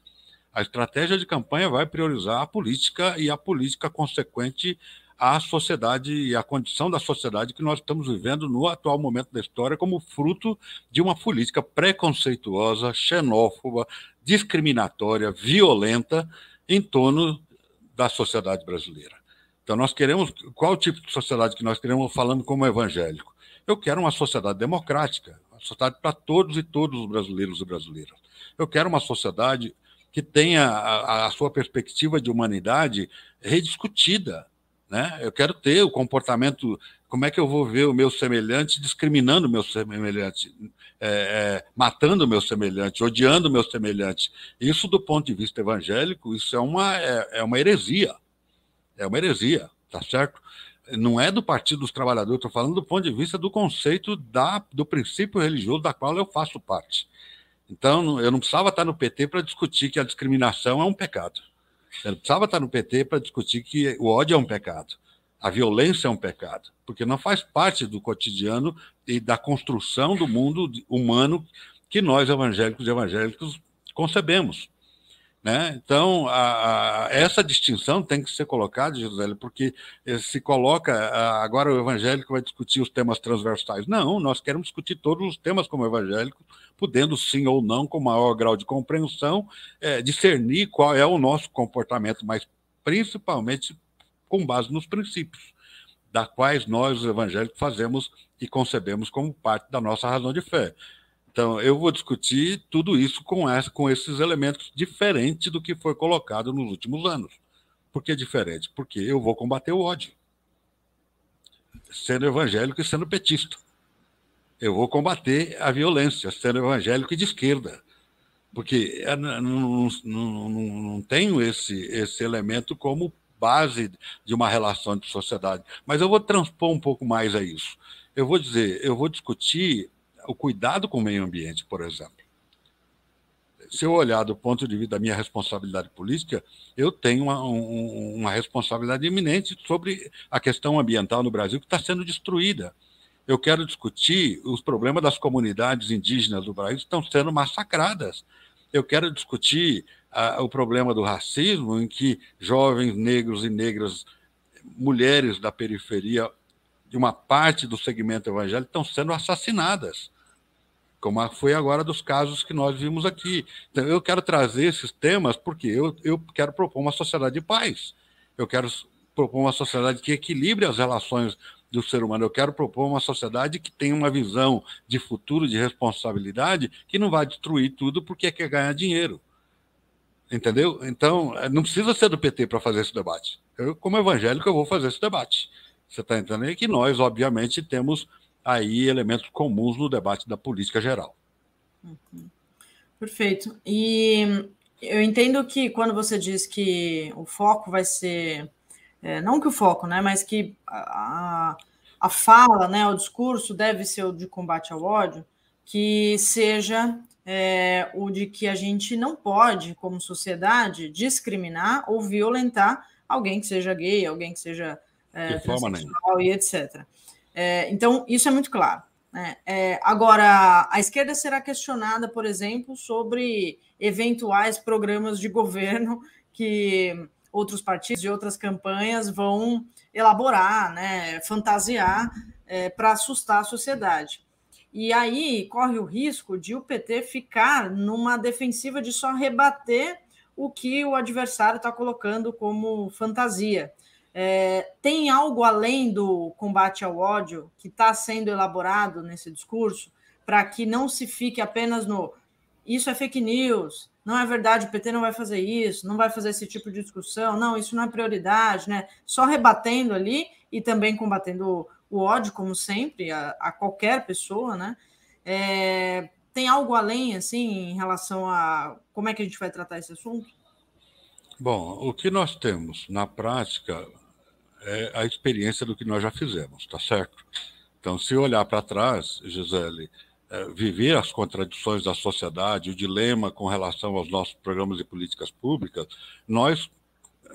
a estratégia de campanha vai priorizar a política e a política consequente à sociedade e à condição da sociedade que nós estamos vivendo no atual momento da história como fruto de uma política preconceituosa, xenófoba, discriminatória, violenta em torno da sociedade brasileira. Então, nós queremos. Qual tipo de sociedade que nós queremos falando como evangélico? Eu quero uma sociedade democrática, uma sociedade para todos e todos os brasileiros e brasileiras. Eu quero uma sociedade que tenha a, a sua perspectiva de humanidade rediscutida. Né? Eu quero ter o comportamento. Como é que eu vou ver o meu semelhante discriminando o meu semelhante, é, é, matando o meu semelhante, odiando o meu semelhante? Isso, do ponto de vista evangélico, isso é uma, é, é uma heresia é uma heresia, tá certo? Não é do Partido dos Trabalhadores, estou falando do ponto de vista do conceito da, do princípio religioso da qual eu faço parte. Então, eu não precisava estar no PT para discutir que a discriminação é um pecado. Eu não precisava estar no PT para discutir que o ódio é um pecado. A violência é um pecado, porque não faz parte do cotidiano e da construção do mundo humano que nós, evangélicos e evangélicos, concebemos. Né? Então, a, a, essa distinção tem que ser colocada, José, porque se coloca, a, agora o evangélico vai discutir os temas transversais. Não, nós queremos discutir todos os temas como evangélico, podendo sim ou não, com maior grau de compreensão, é, discernir qual é o nosso comportamento, mas principalmente com base nos princípios, da quais nós, os evangélicos, fazemos e concebemos como parte da nossa razão de fé. Então, eu vou discutir tudo isso com, essa, com esses elementos diferentes do que foi colocado nos últimos anos. Por que diferente? Porque eu vou combater o ódio, sendo evangélico e sendo petista. Eu vou combater a violência, sendo evangélico e de esquerda. Porque não, não, não, não tenho esse, esse elemento como base de uma relação de sociedade. Mas eu vou transpor um pouco mais a isso. Eu vou dizer, eu vou discutir o cuidado com o meio ambiente, por exemplo. Se eu olhar do ponto de vista da minha responsabilidade política, eu tenho uma, um, uma responsabilidade iminente sobre a questão ambiental no Brasil que está sendo destruída. Eu quero discutir os problemas das comunidades indígenas do Brasil que estão sendo massacradas. Eu quero discutir o problema do racismo, em que jovens negros e negras, mulheres da periferia, de uma parte do segmento evangélico estão sendo assassinadas, como foi agora dos casos que nós vimos aqui. Então, eu quero trazer esses temas porque eu, eu quero propor uma sociedade de paz. Eu quero propor uma sociedade que equilibre as relações do ser humano. Eu quero propor uma sociedade que tenha uma visão de futuro, de responsabilidade, que não vai destruir tudo porque quer ganhar dinheiro. Entendeu? Então, não precisa ser do PT para fazer esse debate. Eu, como evangélico, eu vou fazer esse debate. Você está entendendo? E que nós, obviamente, temos aí elementos comuns no debate da política geral. Uhum. Perfeito. E eu entendo que quando você diz que o foco vai ser. É, não que o foco, né? Mas que a, a fala, né, o discurso deve ser o de combate ao ódio, que seja é, o de que a gente não pode, como sociedade, discriminar ou violentar alguém que seja gay, alguém que seja é, e etc. É, então, isso é muito claro. Né? É, agora, a esquerda será questionada, por exemplo, sobre eventuais programas de governo que outros partidos e outras campanhas vão elaborar, né, fantasiar é, para assustar a sociedade. E aí corre o risco de o PT ficar numa defensiva de só rebater o que o adversário está colocando como fantasia. É, tem algo além do combate ao ódio que está sendo elaborado nesse discurso para que não se fique apenas no isso é fake news, não é verdade, o PT não vai fazer isso, não vai fazer esse tipo de discussão, não, isso não é prioridade, né? Só rebatendo ali e também combatendo o ódio, como sempre, a, a qualquer pessoa, né? É, tem algo além, assim, em relação a como é que a gente vai tratar esse assunto? Bom, o que nós temos na prática é a experiência do que nós já fizemos, tá certo? Então, se olhar para trás, Gisele, é, viver as contradições da sociedade, o dilema com relação aos nossos programas e políticas públicas, nós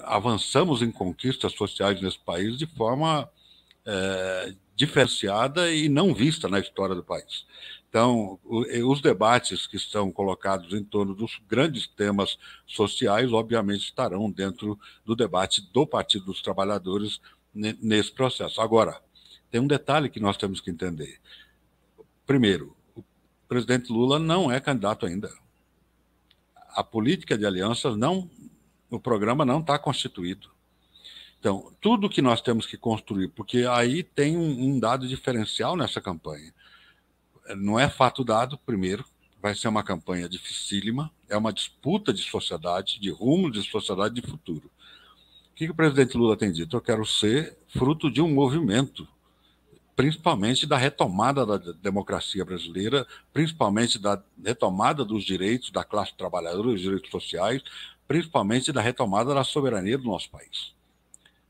avançamos em conquistas sociais nesse país de forma é, diferenciada e não vista na história do país. Então, os debates que estão colocados em torno dos grandes temas sociais, obviamente, estarão dentro do debate do Partido dos Trabalhadores nesse processo. Agora, tem um detalhe que nós temos que entender. Primeiro, o presidente Lula não é candidato ainda. A política de alianças não, o programa não está constituído. Então, tudo que nós temos que construir, porque aí tem um, um dado diferencial nessa campanha não é fato dado, primeiro, vai ser uma campanha dificílima, é uma disputa de sociedade, de rumo de sociedade de futuro. O que, que o presidente Lula tem dito? Eu quero ser fruto de um movimento, principalmente da retomada da democracia brasileira, principalmente da retomada dos direitos da classe trabalhadora, dos direitos sociais, principalmente da retomada da soberania do nosso país.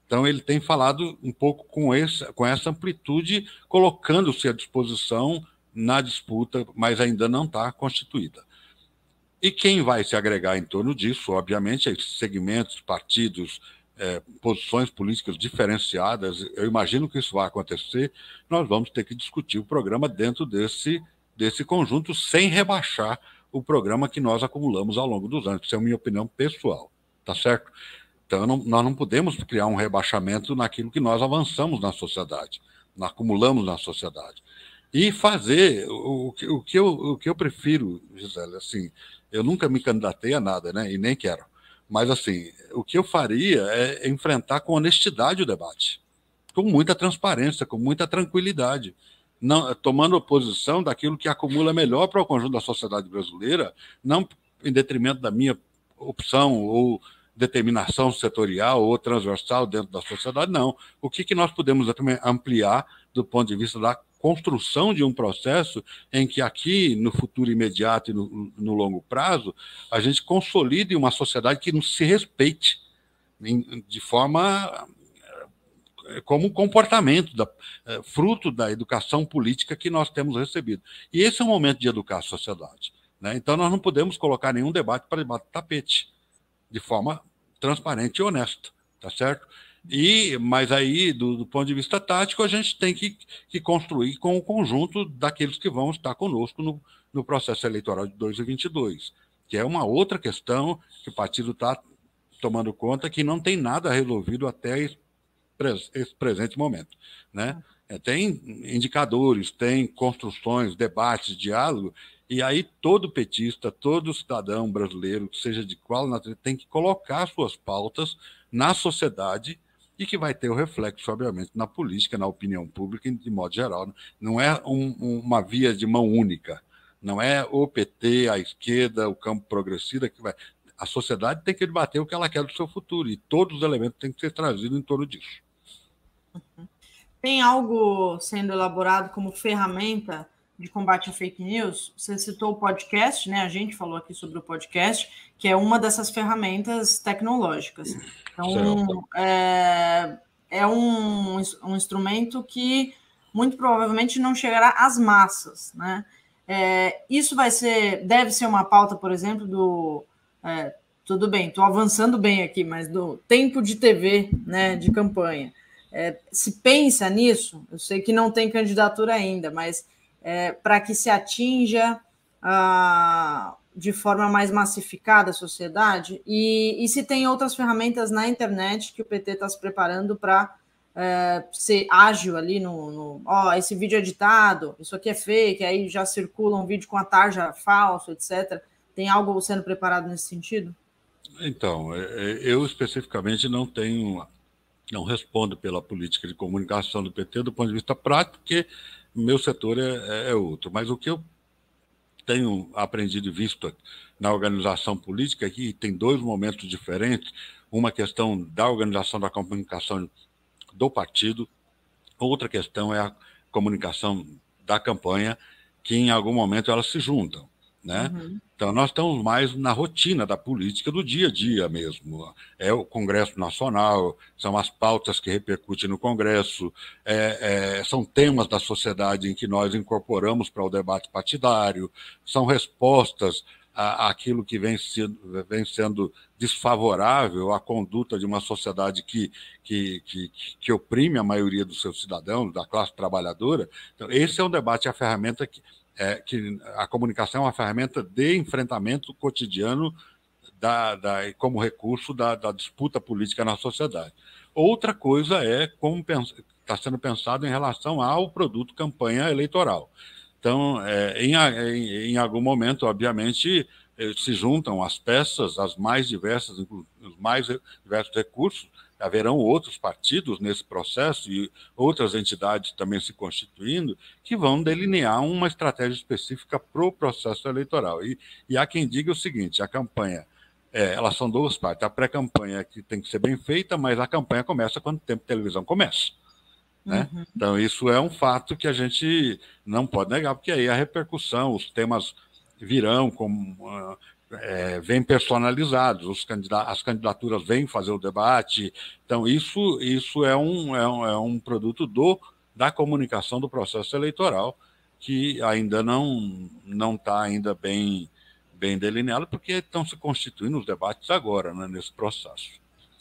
Então ele tem falado um pouco com, esse, com essa amplitude, colocando-se à disposição na disputa, mas ainda não está constituída. E quem vai se agregar em torno disso, obviamente, é segmentos, partidos, é, posições políticas diferenciadas. Eu imagino que isso vai acontecer. Nós vamos ter que discutir o programa dentro desse, desse conjunto, sem rebaixar o programa que nós acumulamos ao longo dos anos. Isso é a minha opinião pessoal, tá certo? Então, não, nós não podemos criar um rebaixamento naquilo que nós avançamos na sociedade, nós acumulamos na sociedade. E fazer o, o, que eu, o que eu prefiro, Gisele, assim, eu nunca me candidatei a nada, né, e nem quero, mas assim, o que eu faria é enfrentar com honestidade o debate, com muita transparência, com muita tranquilidade, não, tomando oposição daquilo que acumula melhor para o conjunto da sociedade brasileira, não em detrimento da minha opção ou determinação setorial ou transversal dentro da sociedade, não. O que, que nós podemos ampliar do ponto de vista da construção de um processo em que aqui, no futuro imediato e no, no longo prazo, a gente consolide uma sociedade que se respeite de forma eh, como comportamento da, é, fruto da educação política que nós temos recebido. E esse é o momento de educar a sociedade. Né? Então, nós não podemos colocar nenhum debate para debater tapete, de forma transparente e honesta, tá certo? E, mas aí, do, do, ponto de vista tático, a gente tem que, que, construir com o conjunto daqueles que vão estar conosco no, no processo eleitoral de 2022, que é uma outra questão que o partido está tomando conta que não tem nada resolvido até esse, esse presente momento. Né? É, tem indicadores, tem construções, debates, diálogo, e aí todo petista, todo cidadão brasileiro, seja de qual natureza, tem que colocar suas pautas na sociedade e que vai ter o reflexo, obviamente, na política, na opinião pública, de modo geral. Não é um, uma via de mão única. Não é o PT, a esquerda, o campo progressista que vai. A sociedade tem que debater o que ela quer do seu futuro e todos os elementos têm que ser trazidos em torno disso. Tem algo sendo elaborado como ferramenta de combate a fake news, você citou o podcast, né? A gente falou aqui sobre o podcast, que é uma dessas ferramentas tecnológicas. Então, é, é um, um instrumento que muito provavelmente não chegará às massas, né? É, isso vai ser, deve ser uma pauta, por exemplo, do. É, tudo bem, estou avançando bem aqui, mas do tempo de TV, né, de campanha. É, se pensa nisso, eu sei que não tem candidatura ainda, mas é, para que se atinja ah, de forma mais massificada a sociedade? E, e, se tem outras ferramentas na internet que o PT está se preparando para é, ser ágil ali no, no. Ó, esse vídeo é editado, isso aqui é fake, aí já circula um vídeo com a tarja falso, etc. Tem algo sendo preparado nesse sentido? Então, é, é, eu especificamente não tenho, não respondo pela política de comunicação do PT do ponto de vista prático, porque meu setor é, é outro. Mas o que eu tenho aprendido e visto na organização política é que tem dois momentos diferentes: uma questão da organização da comunicação do partido. Outra questão é a comunicação da campanha, que em algum momento elas se juntam. Né? Uhum. Então, nós estamos mais na rotina da política do dia a dia mesmo. É o Congresso Nacional, são as pautas que repercutem no Congresso, é, é, são temas da sociedade em que nós incorporamos para o debate partidário, são respostas aquilo que vem sendo, vem sendo desfavorável à conduta de uma sociedade que, que, que, que, oprime a maioria dos seus cidadãos, da classe trabalhadora. Então, esse é um debate, a ferramenta que, é, que a comunicação é uma ferramenta de enfrentamento cotidiano da, da, como recurso da, da disputa política na sociedade. Outra coisa é como está sendo pensado em relação ao produto campanha eleitoral. Então, é, em, em, em, algum momento, obviamente, eh, se juntam as peças, as mais diversas, os mais diversos recursos. Haverão outros partidos nesse processo e outras entidades também se constituindo que vão delinear uma estratégia específica para o processo eleitoral. E, e há quem diga o seguinte: a campanha é, elas são duas partes. A pré-campanha que tem que ser bem feita, mas a campanha começa quando o tempo de televisão começa. Né? Uhum. Então, isso é um fato que a gente não pode negar, porque aí a repercussão, os temas virão como. Uh, é, vêm personalizados, os candidatos, as candidaturas vêm fazer o debate. Então, isso, isso é, um, é, um, é um produto do, da comunicação do processo eleitoral, que ainda não está ainda bem, bem delineado, porque estão se constituindo os debates agora, né, nesse processo.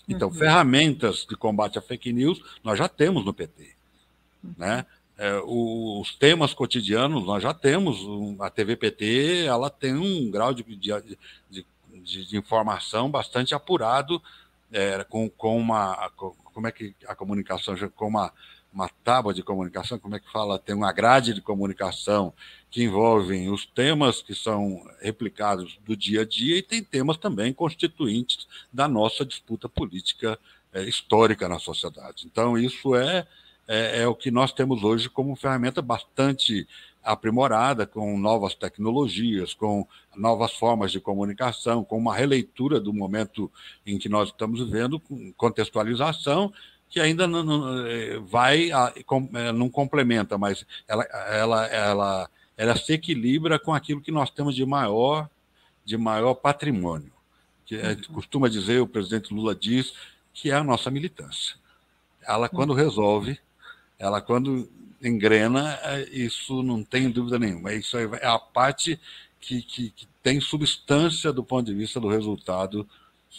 Então, uhum. ferramentas de combate à fake news nós já temos no PT. Né? É, os temas cotidianos nós já temos. A TVPT ela tem um grau de, de, de, de informação bastante apurado, é, com, com uma. Como é que a comunicação, com uma, uma tábua de comunicação, como é que fala? Tem uma grade de comunicação que envolvem os temas que são replicados do dia a dia e tem temas também constituintes da nossa disputa política é, histórica na sociedade. Então, isso é, é, é, o que nós temos hoje como ferramenta bastante aprimorada, com novas tecnologias, com novas formas de comunicação, com uma releitura do momento em que nós estamos vivendo, com contextualização que ainda não, não é, vai, é, não complementa, mas ela, ela, ela ela se equilibra com aquilo que nós temos de maior, de maior patrimônio. Que é, uhum. costuma dizer, o presidente Lula diz, que é a nossa militância. Ela, quando uhum. resolve, ela, quando engrena, é, isso não tem dúvida nenhuma. Isso é a parte que, que, que tem substância do ponto de vista do resultado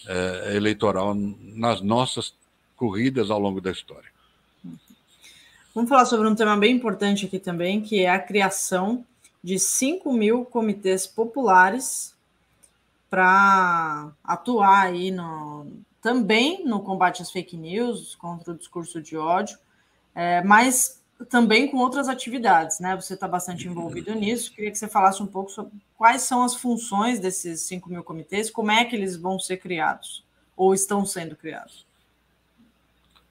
é, eleitoral nas nossas corridas ao longo da história. Vamos falar sobre um tema bem importante aqui também, que é a criação de 5 mil comitês populares para atuar aí no, também no combate às fake news, contra o discurso de ódio, é, mas também com outras atividades, né? Você está bastante envolvido nisso. Queria que você falasse um pouco sobre quais são as funções desses 5 mil comitês, como é que eles vão ser criados ou estão sendo criados.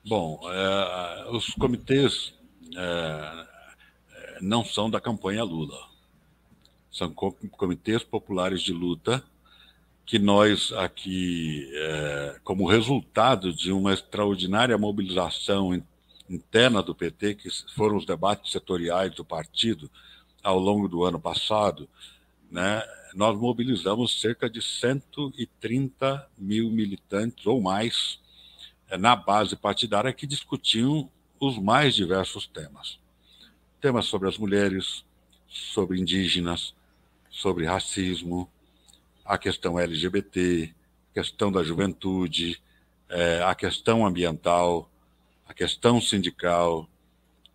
Bom, é, os comitês é, é, não são da campanha Lula. São comitês populares de luta que nós aqui, é, como resultado de uma extraordinária mobilização interna do PT, que foram os debates setoriais do partido ao longo do ano passado, né, nós mobilizamos cerca de 130 mil militantes ou mais é, na base partidária que discutiam os mais diversos temas. Temas sobre as mulheres, sobre indígenas, sobre racismo, a questão LGBT, questão da juventude, é, a questão ambiental, a questão sindical,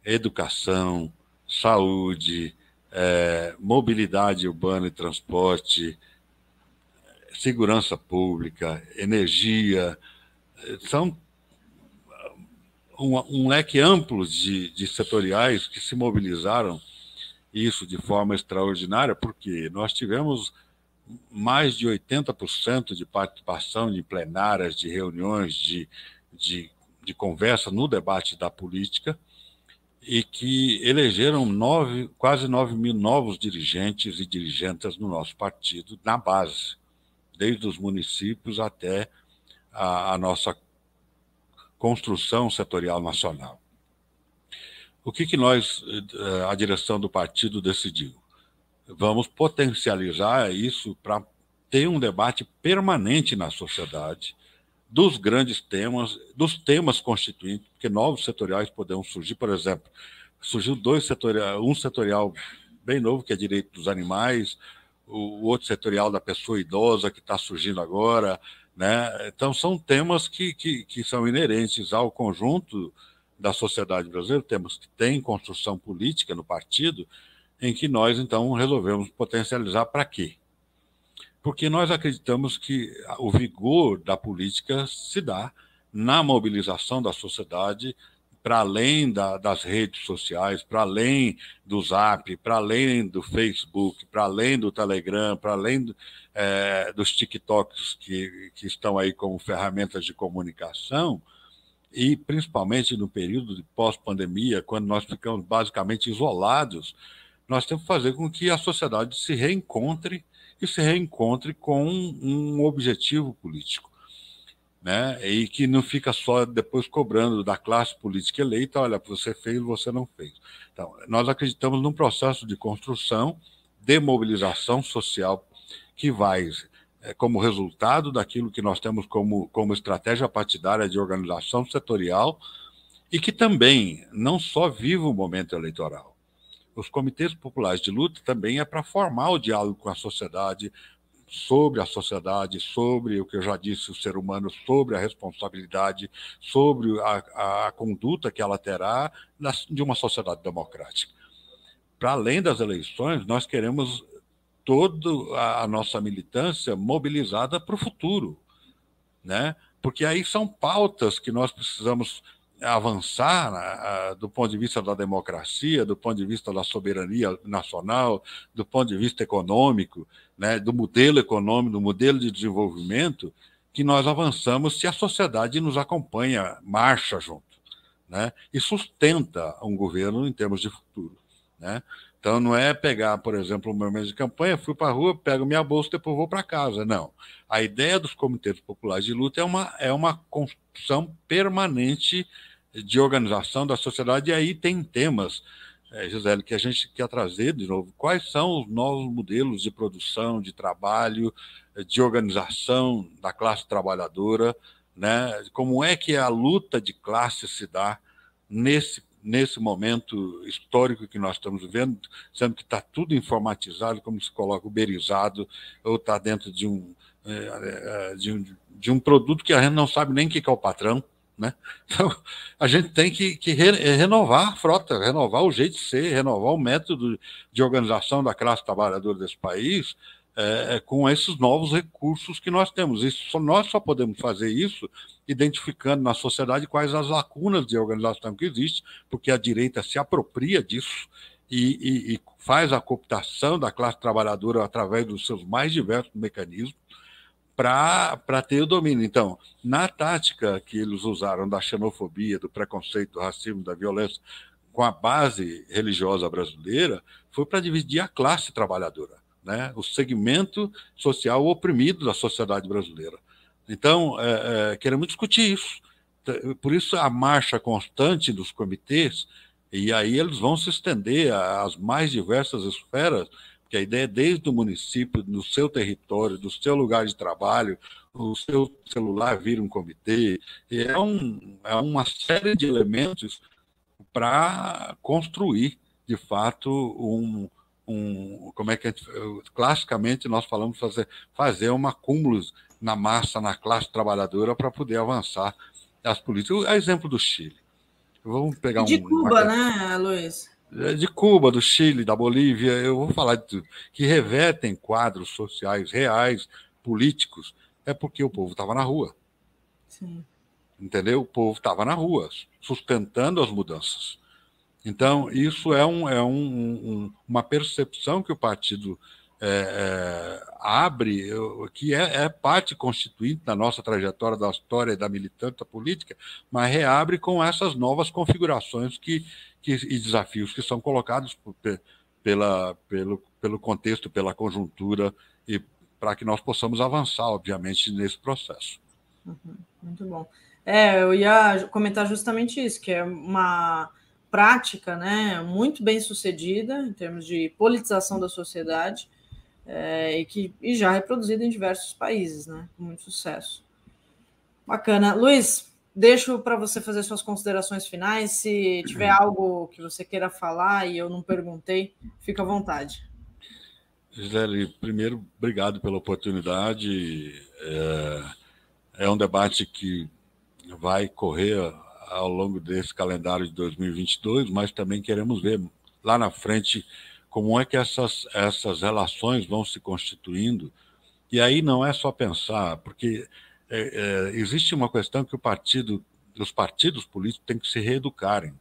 educação, saúde, é, mobilidade urbana e transporte, segurança pública, energia, são um, um leque amplo de, de setoriais que se mobilizaram isso de forma extraordinária, porque nós tivemos mais de 80% de participação de plenárias, de reuniões, de, de, de conversa no debate da política, e que elegeram nove, quase 9 mil novos dirigentes e dirigentes no nosso partido, na base, desde os municípios até a, a nossa construção setorial nacional. O que, que nós, eh, a direção do partido, decidiu? Vamos potencializar isso para ter um debate permanente na sociedade dos grandes temas, dos temas constituintes, porque novos setoriais poderão surgir, por exemplo, surgiu dois setoriais, um setorial bem novo, que é direito dos animais, o outro setorial da pessoa idosa, que está surgindo agora, né? Então, são temas que, que, que são inerentes ao conjunto da sociedade brasileira, temos que tem construção política no partido, em que nós, então, resolvemos potencializar para quê? Porque nós acreditamos que o vigor da política se dá na mobilização da sociedade para além da, das redes sociais, para além do Zap, para além do Facebook, para além do Telegram, para além do, é, dos TikToks que, que estão aí como ferramentas de comunicação, e principalmente no período de pós-pandemia, quando nós ficamos basicamente isolados, nós temos que fazer com que a sociedade se reencontre que se reencontre com um objetivo político. Né? E que não fica só depois cobrando da classe política eleita, olha, você fez, você não fez. Então, nós acreditamos num processo de construção, de mobilização social que vai, é, como resultado daquilo que nós temos como, como estratégia partidária de organização setorial, e que também não só vive o momento eleitoral, os comitês populares de luta também é para formar o diálogo com a sociedade, sobre a sociedade, sobre o que eu já disse, o ser humano, sobre a responsabilidade, sobre a, a conduta que ela terá de uma sociedade democrática. Para além das eleições, nós queremos toda a, nossa militância mobilizada para o futuro, né? porque aí são pautas que nós precisamos avançar do ponto de vista da democracia, do ponto de vista da soberania nacional, do ponto de vista econômico, né, do modelo econômico, do modelo de desenvolvimento, que nós avançamos se a sociedade nos acompanha, marcha junto, né, e sustenta um governo em termos de futuro. Né? Então, não é pegar, por exemplo, o meu mês de campanha, fui para a rua, pego minha bolsa e depois vou para casa. Não. A ideia dos comitês populares de luta é uma, é uma construção permanente de organização da sociedade, e aí tem temas, é, Gisele, que a gente quer trazer de novo. Quais são os novos modelos de produção, de trabalho, de organização da classe trabalhadora, né? como é que a luta de classe se dá nesse, nesse momento histórico que nós estamos vivendo, sendo que está tudo informatizado, como se coloca, uberizado, ou está dentro de um, é, de um, de um produto que a gente não sabe nem o que é o patrão, né? Então, a gente tem que, que re, renovar a frota, renovar o jeito de ser, renovar o método de organização da classe trabalhadora desse país é, é, com esses novos recursos que nós temos. Isso, nós só podemos fazer isso identificando na sociedade quais as lacunas de organização que existem, porque a direita se apropria disso e, e, e faz a cooptação da classe trabalhadora através dos seus mais diversos mecanismos para ter o domínio. Então, na tática que eles usaram da xenofobia, do preconceito, do racismo, da violência, com a base religiosa brasileira, foi para dividir a classe trabalhadora, né? o segmento social oprimido da sociedade brasileira. Então, é, é, queremos discutir isso. Por isso, a marcha constante dos comitês, e aí eles vão se estender às mais diversas esferas que a ideia é desde o município, no seu território, do seu lugar de trabalho, o seu celular vira um comitê, é, um, é uma série de elementos para construir, de fato, um, um, como é que gente, classicamente nós falamos fazer, fazer um acúmulo na massa, na classe trabalhadora para poder avançar as políticas. A exemplo do Chile. Vamos pegar de um. De Cuba, uma... né, Luiz? De Cuba, do Chile, da Bolívia, eu vou falar de tudo, que revertem quadros sociais reais, políticos, é porque o povo estava na rua. Sim. Entendeu? O povo estava na rua, sustentando as mudanças. Então, isso é, um, é um, um, uma percepção que o partido é, é, abre, que é, é, parte constituinte da nossa trajetória, da história e da militância política, mas reabre com essas novas configurações que, que, e desafios que são colocados por, pela, pelo, pelo contexto, pela conjuntura, e para que nós possamos avançar, obviamente, nesse processo. Uhum, muito bom. É, eu ia comentar justamente isso, que é uma prática né, muito bem sucedida em termos de politização da sociedade é, e que e já reproduzida em diversos países, né, com muito sucesso. Bacana. Luiz, deixo para você fazer suas considerações finais. Se tiver algo que você queira falar e eu não perguntei, fica à vontade. Gisele, primeiro, obrigado pela oportunidade. É, é um debate que vai correr ao longo desse calendário de 2022, mas também queremos ver lá na frente como é que essas, essas relações vão se constituindo. E aí não é só pensar, porque é, é, existe uma questão que o partido, os partidos políticos têm que se reeducarem,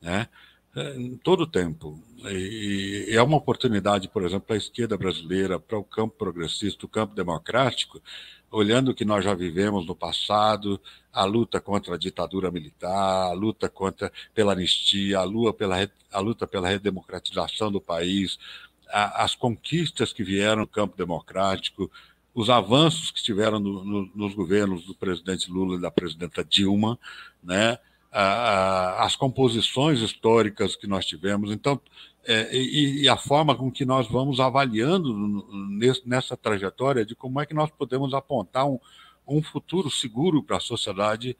né? É, todo o tempo. E é uma oportunidade, por exemplo, para a esquerda brasileira, para o campo progressista, o campo democrático, olhando o que nós já vivemos no passado, a luta contra a ditadura militar, a luta contra pela anistia, a luta pela, a luta pela redemocratização do país, a, as conquistas que vieram no campo democrático, os avanços que tiveram no, no, nos governos do presidente Lula e da presidenta Dilma, né? A, as composições históricas que nós tivemos. Então, é, e, e, a forma com que nós vamos avaliando nessa trajetória de como é que nós podemos apontar um, um futuro seguro para a sociedade,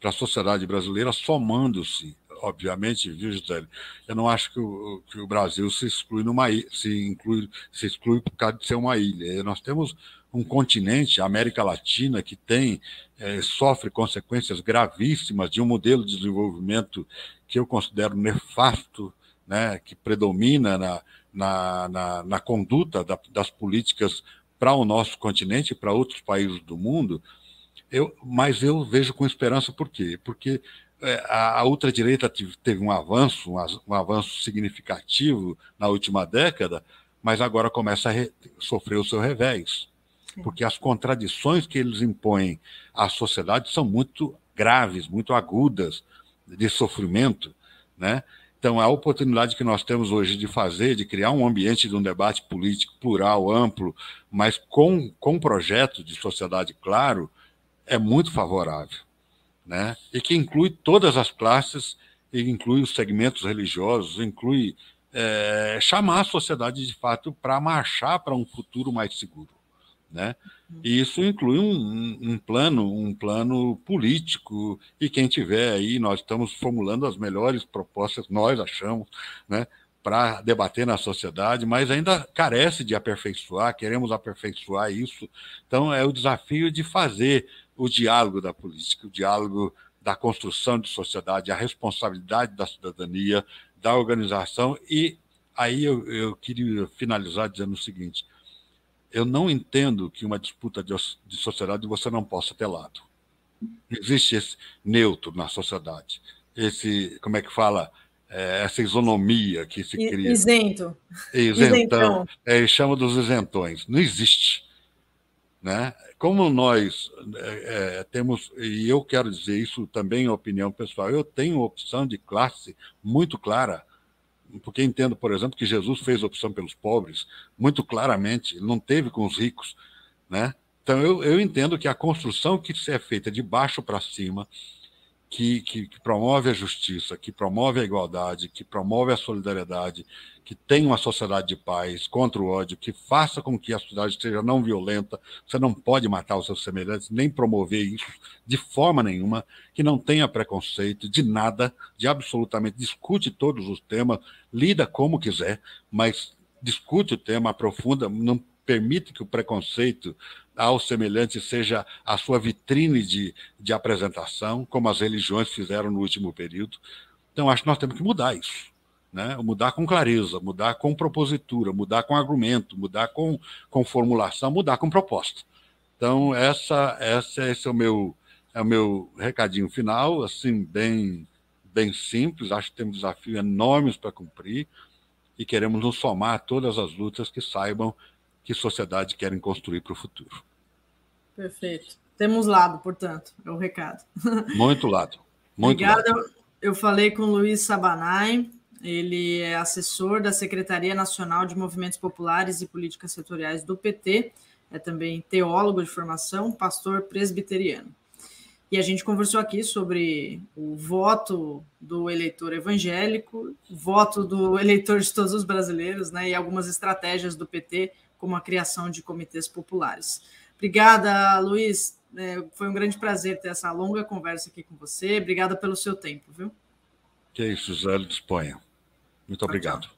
para a sociedade brasileira, somando-se, obviamente, viu, Gisele? Eu não acho que o, que o Brasil se exclui numa se inclui, se exclui por causa de ser uma ilha. Nós temos um continente, a América Latina, que tem é, sofre consequências gravíssimas de um modelo de desenvolvimento que eu considero nefasto né, que predomina na, na, na, na conduta da, das políticas para o nosso continente e para outros países do mundo, eu, mas eu vejo com esperança por quê? Porque é, a, a ultradireita teve um avanço, um, avanço significativo na última década, mas agora começa a re, sofrer o seu revés. Porque as contradições que eles impõem à sociedade são muito graves, muito agudas, de sofrimento, né? Então, a oportunidade que nós temos hoje de fazer, de criar um ambiente de um debate político plural, amplo, mas com, com projeto de sociedade claro, é muito favorável. Né? E que inclui todas as classes, inclui os segmentos religiosos, inclui é, chamar a sociedade de fato para marchar para um futuro mais seguro. Né? E isso inclui um, um, plano, um plano político, e quem tiver aí, nós estamos formulando as melhores propostas, nós achamos, né, para debater na sociedade, mas ainda carece de aperfeiçoar, queremos aperfeiçoar isso. Então, é o desafio de fazer o diálogo da política, o diálogo da construção de sociedade, a responsabilidade da cidadania, da organização, e aí eu, eu queria finalizar dizendo o seguinte: eu não entendo que uma disputa de, de sociedade você não possa ter lado. Existe esse neutro na sociedade, esse, como é que fala, é, essa isonomia que se cria. Isento. Isentão. Isentão. É, chama dos isentões. Não existe. Né? Como nós é, é, temos, e eu quero dizer isso também em opinião pessoal, eu tenho opção de classe muito clara porque entendo, por exemplo, que Jesus fez opção pelos pobres muito claramente, ele não teve com os ricos, né? Então eu, eu entendo que a construção que é feita de baixo para cima, que, que, que, promove a justiça, que promove a igualdade, que promove a solidariedade, que tem uma sociedade de paz contra o ódio, que faça com que a sociedade seja não violenta. Você não pode matar os seus semelhantes, nem promover isso de forma nenhuma, que não tenha preconceito de nada, de absolutamente discute todos os temas, lida como quiser, mas discute o tema, aprofunda, não permite que o preconceito ao semelhante seja a sua vitrine de, de apresentação, como as religiões fizeram no último período. Então, acho que nós temos que mudar isso. né? Mudar com clareza, mudar com propositura, mudar com argumento, mudar com, com formulação, mudar com proposta. Então, essa, essa, esse é o meu, é o meu recadinho final, assim, bem, bem simples. Acho que temos desafios enormes para cumprir e queremos nos somar a todas as lutas que saibam que sociedade querem construir para o futuro. Perfeito. Temos lado, portanto, é o recado. Muito lado. Muito Obrigada. Lado. Eu falei com o Luiz Sabanai, ele é assessor da Secretaria Nacional de Movimentos Populares e Políticas Setoriais do PT, é também teólogo de formação, pastor presbiteriano. E a gente conversou aqui sobre o voto do eleitor evangélico, o voto do eleitor de todos os brasileiros, né, e algumas estratégias do PT, como a criação de comitês populares. Obrigada, Luiz. É, foi um grande prazer ter essa longa conversa aqui com você. Obrigada pelo seu tempo, viu? Que isso, Zé, disponha. Muito obrigado.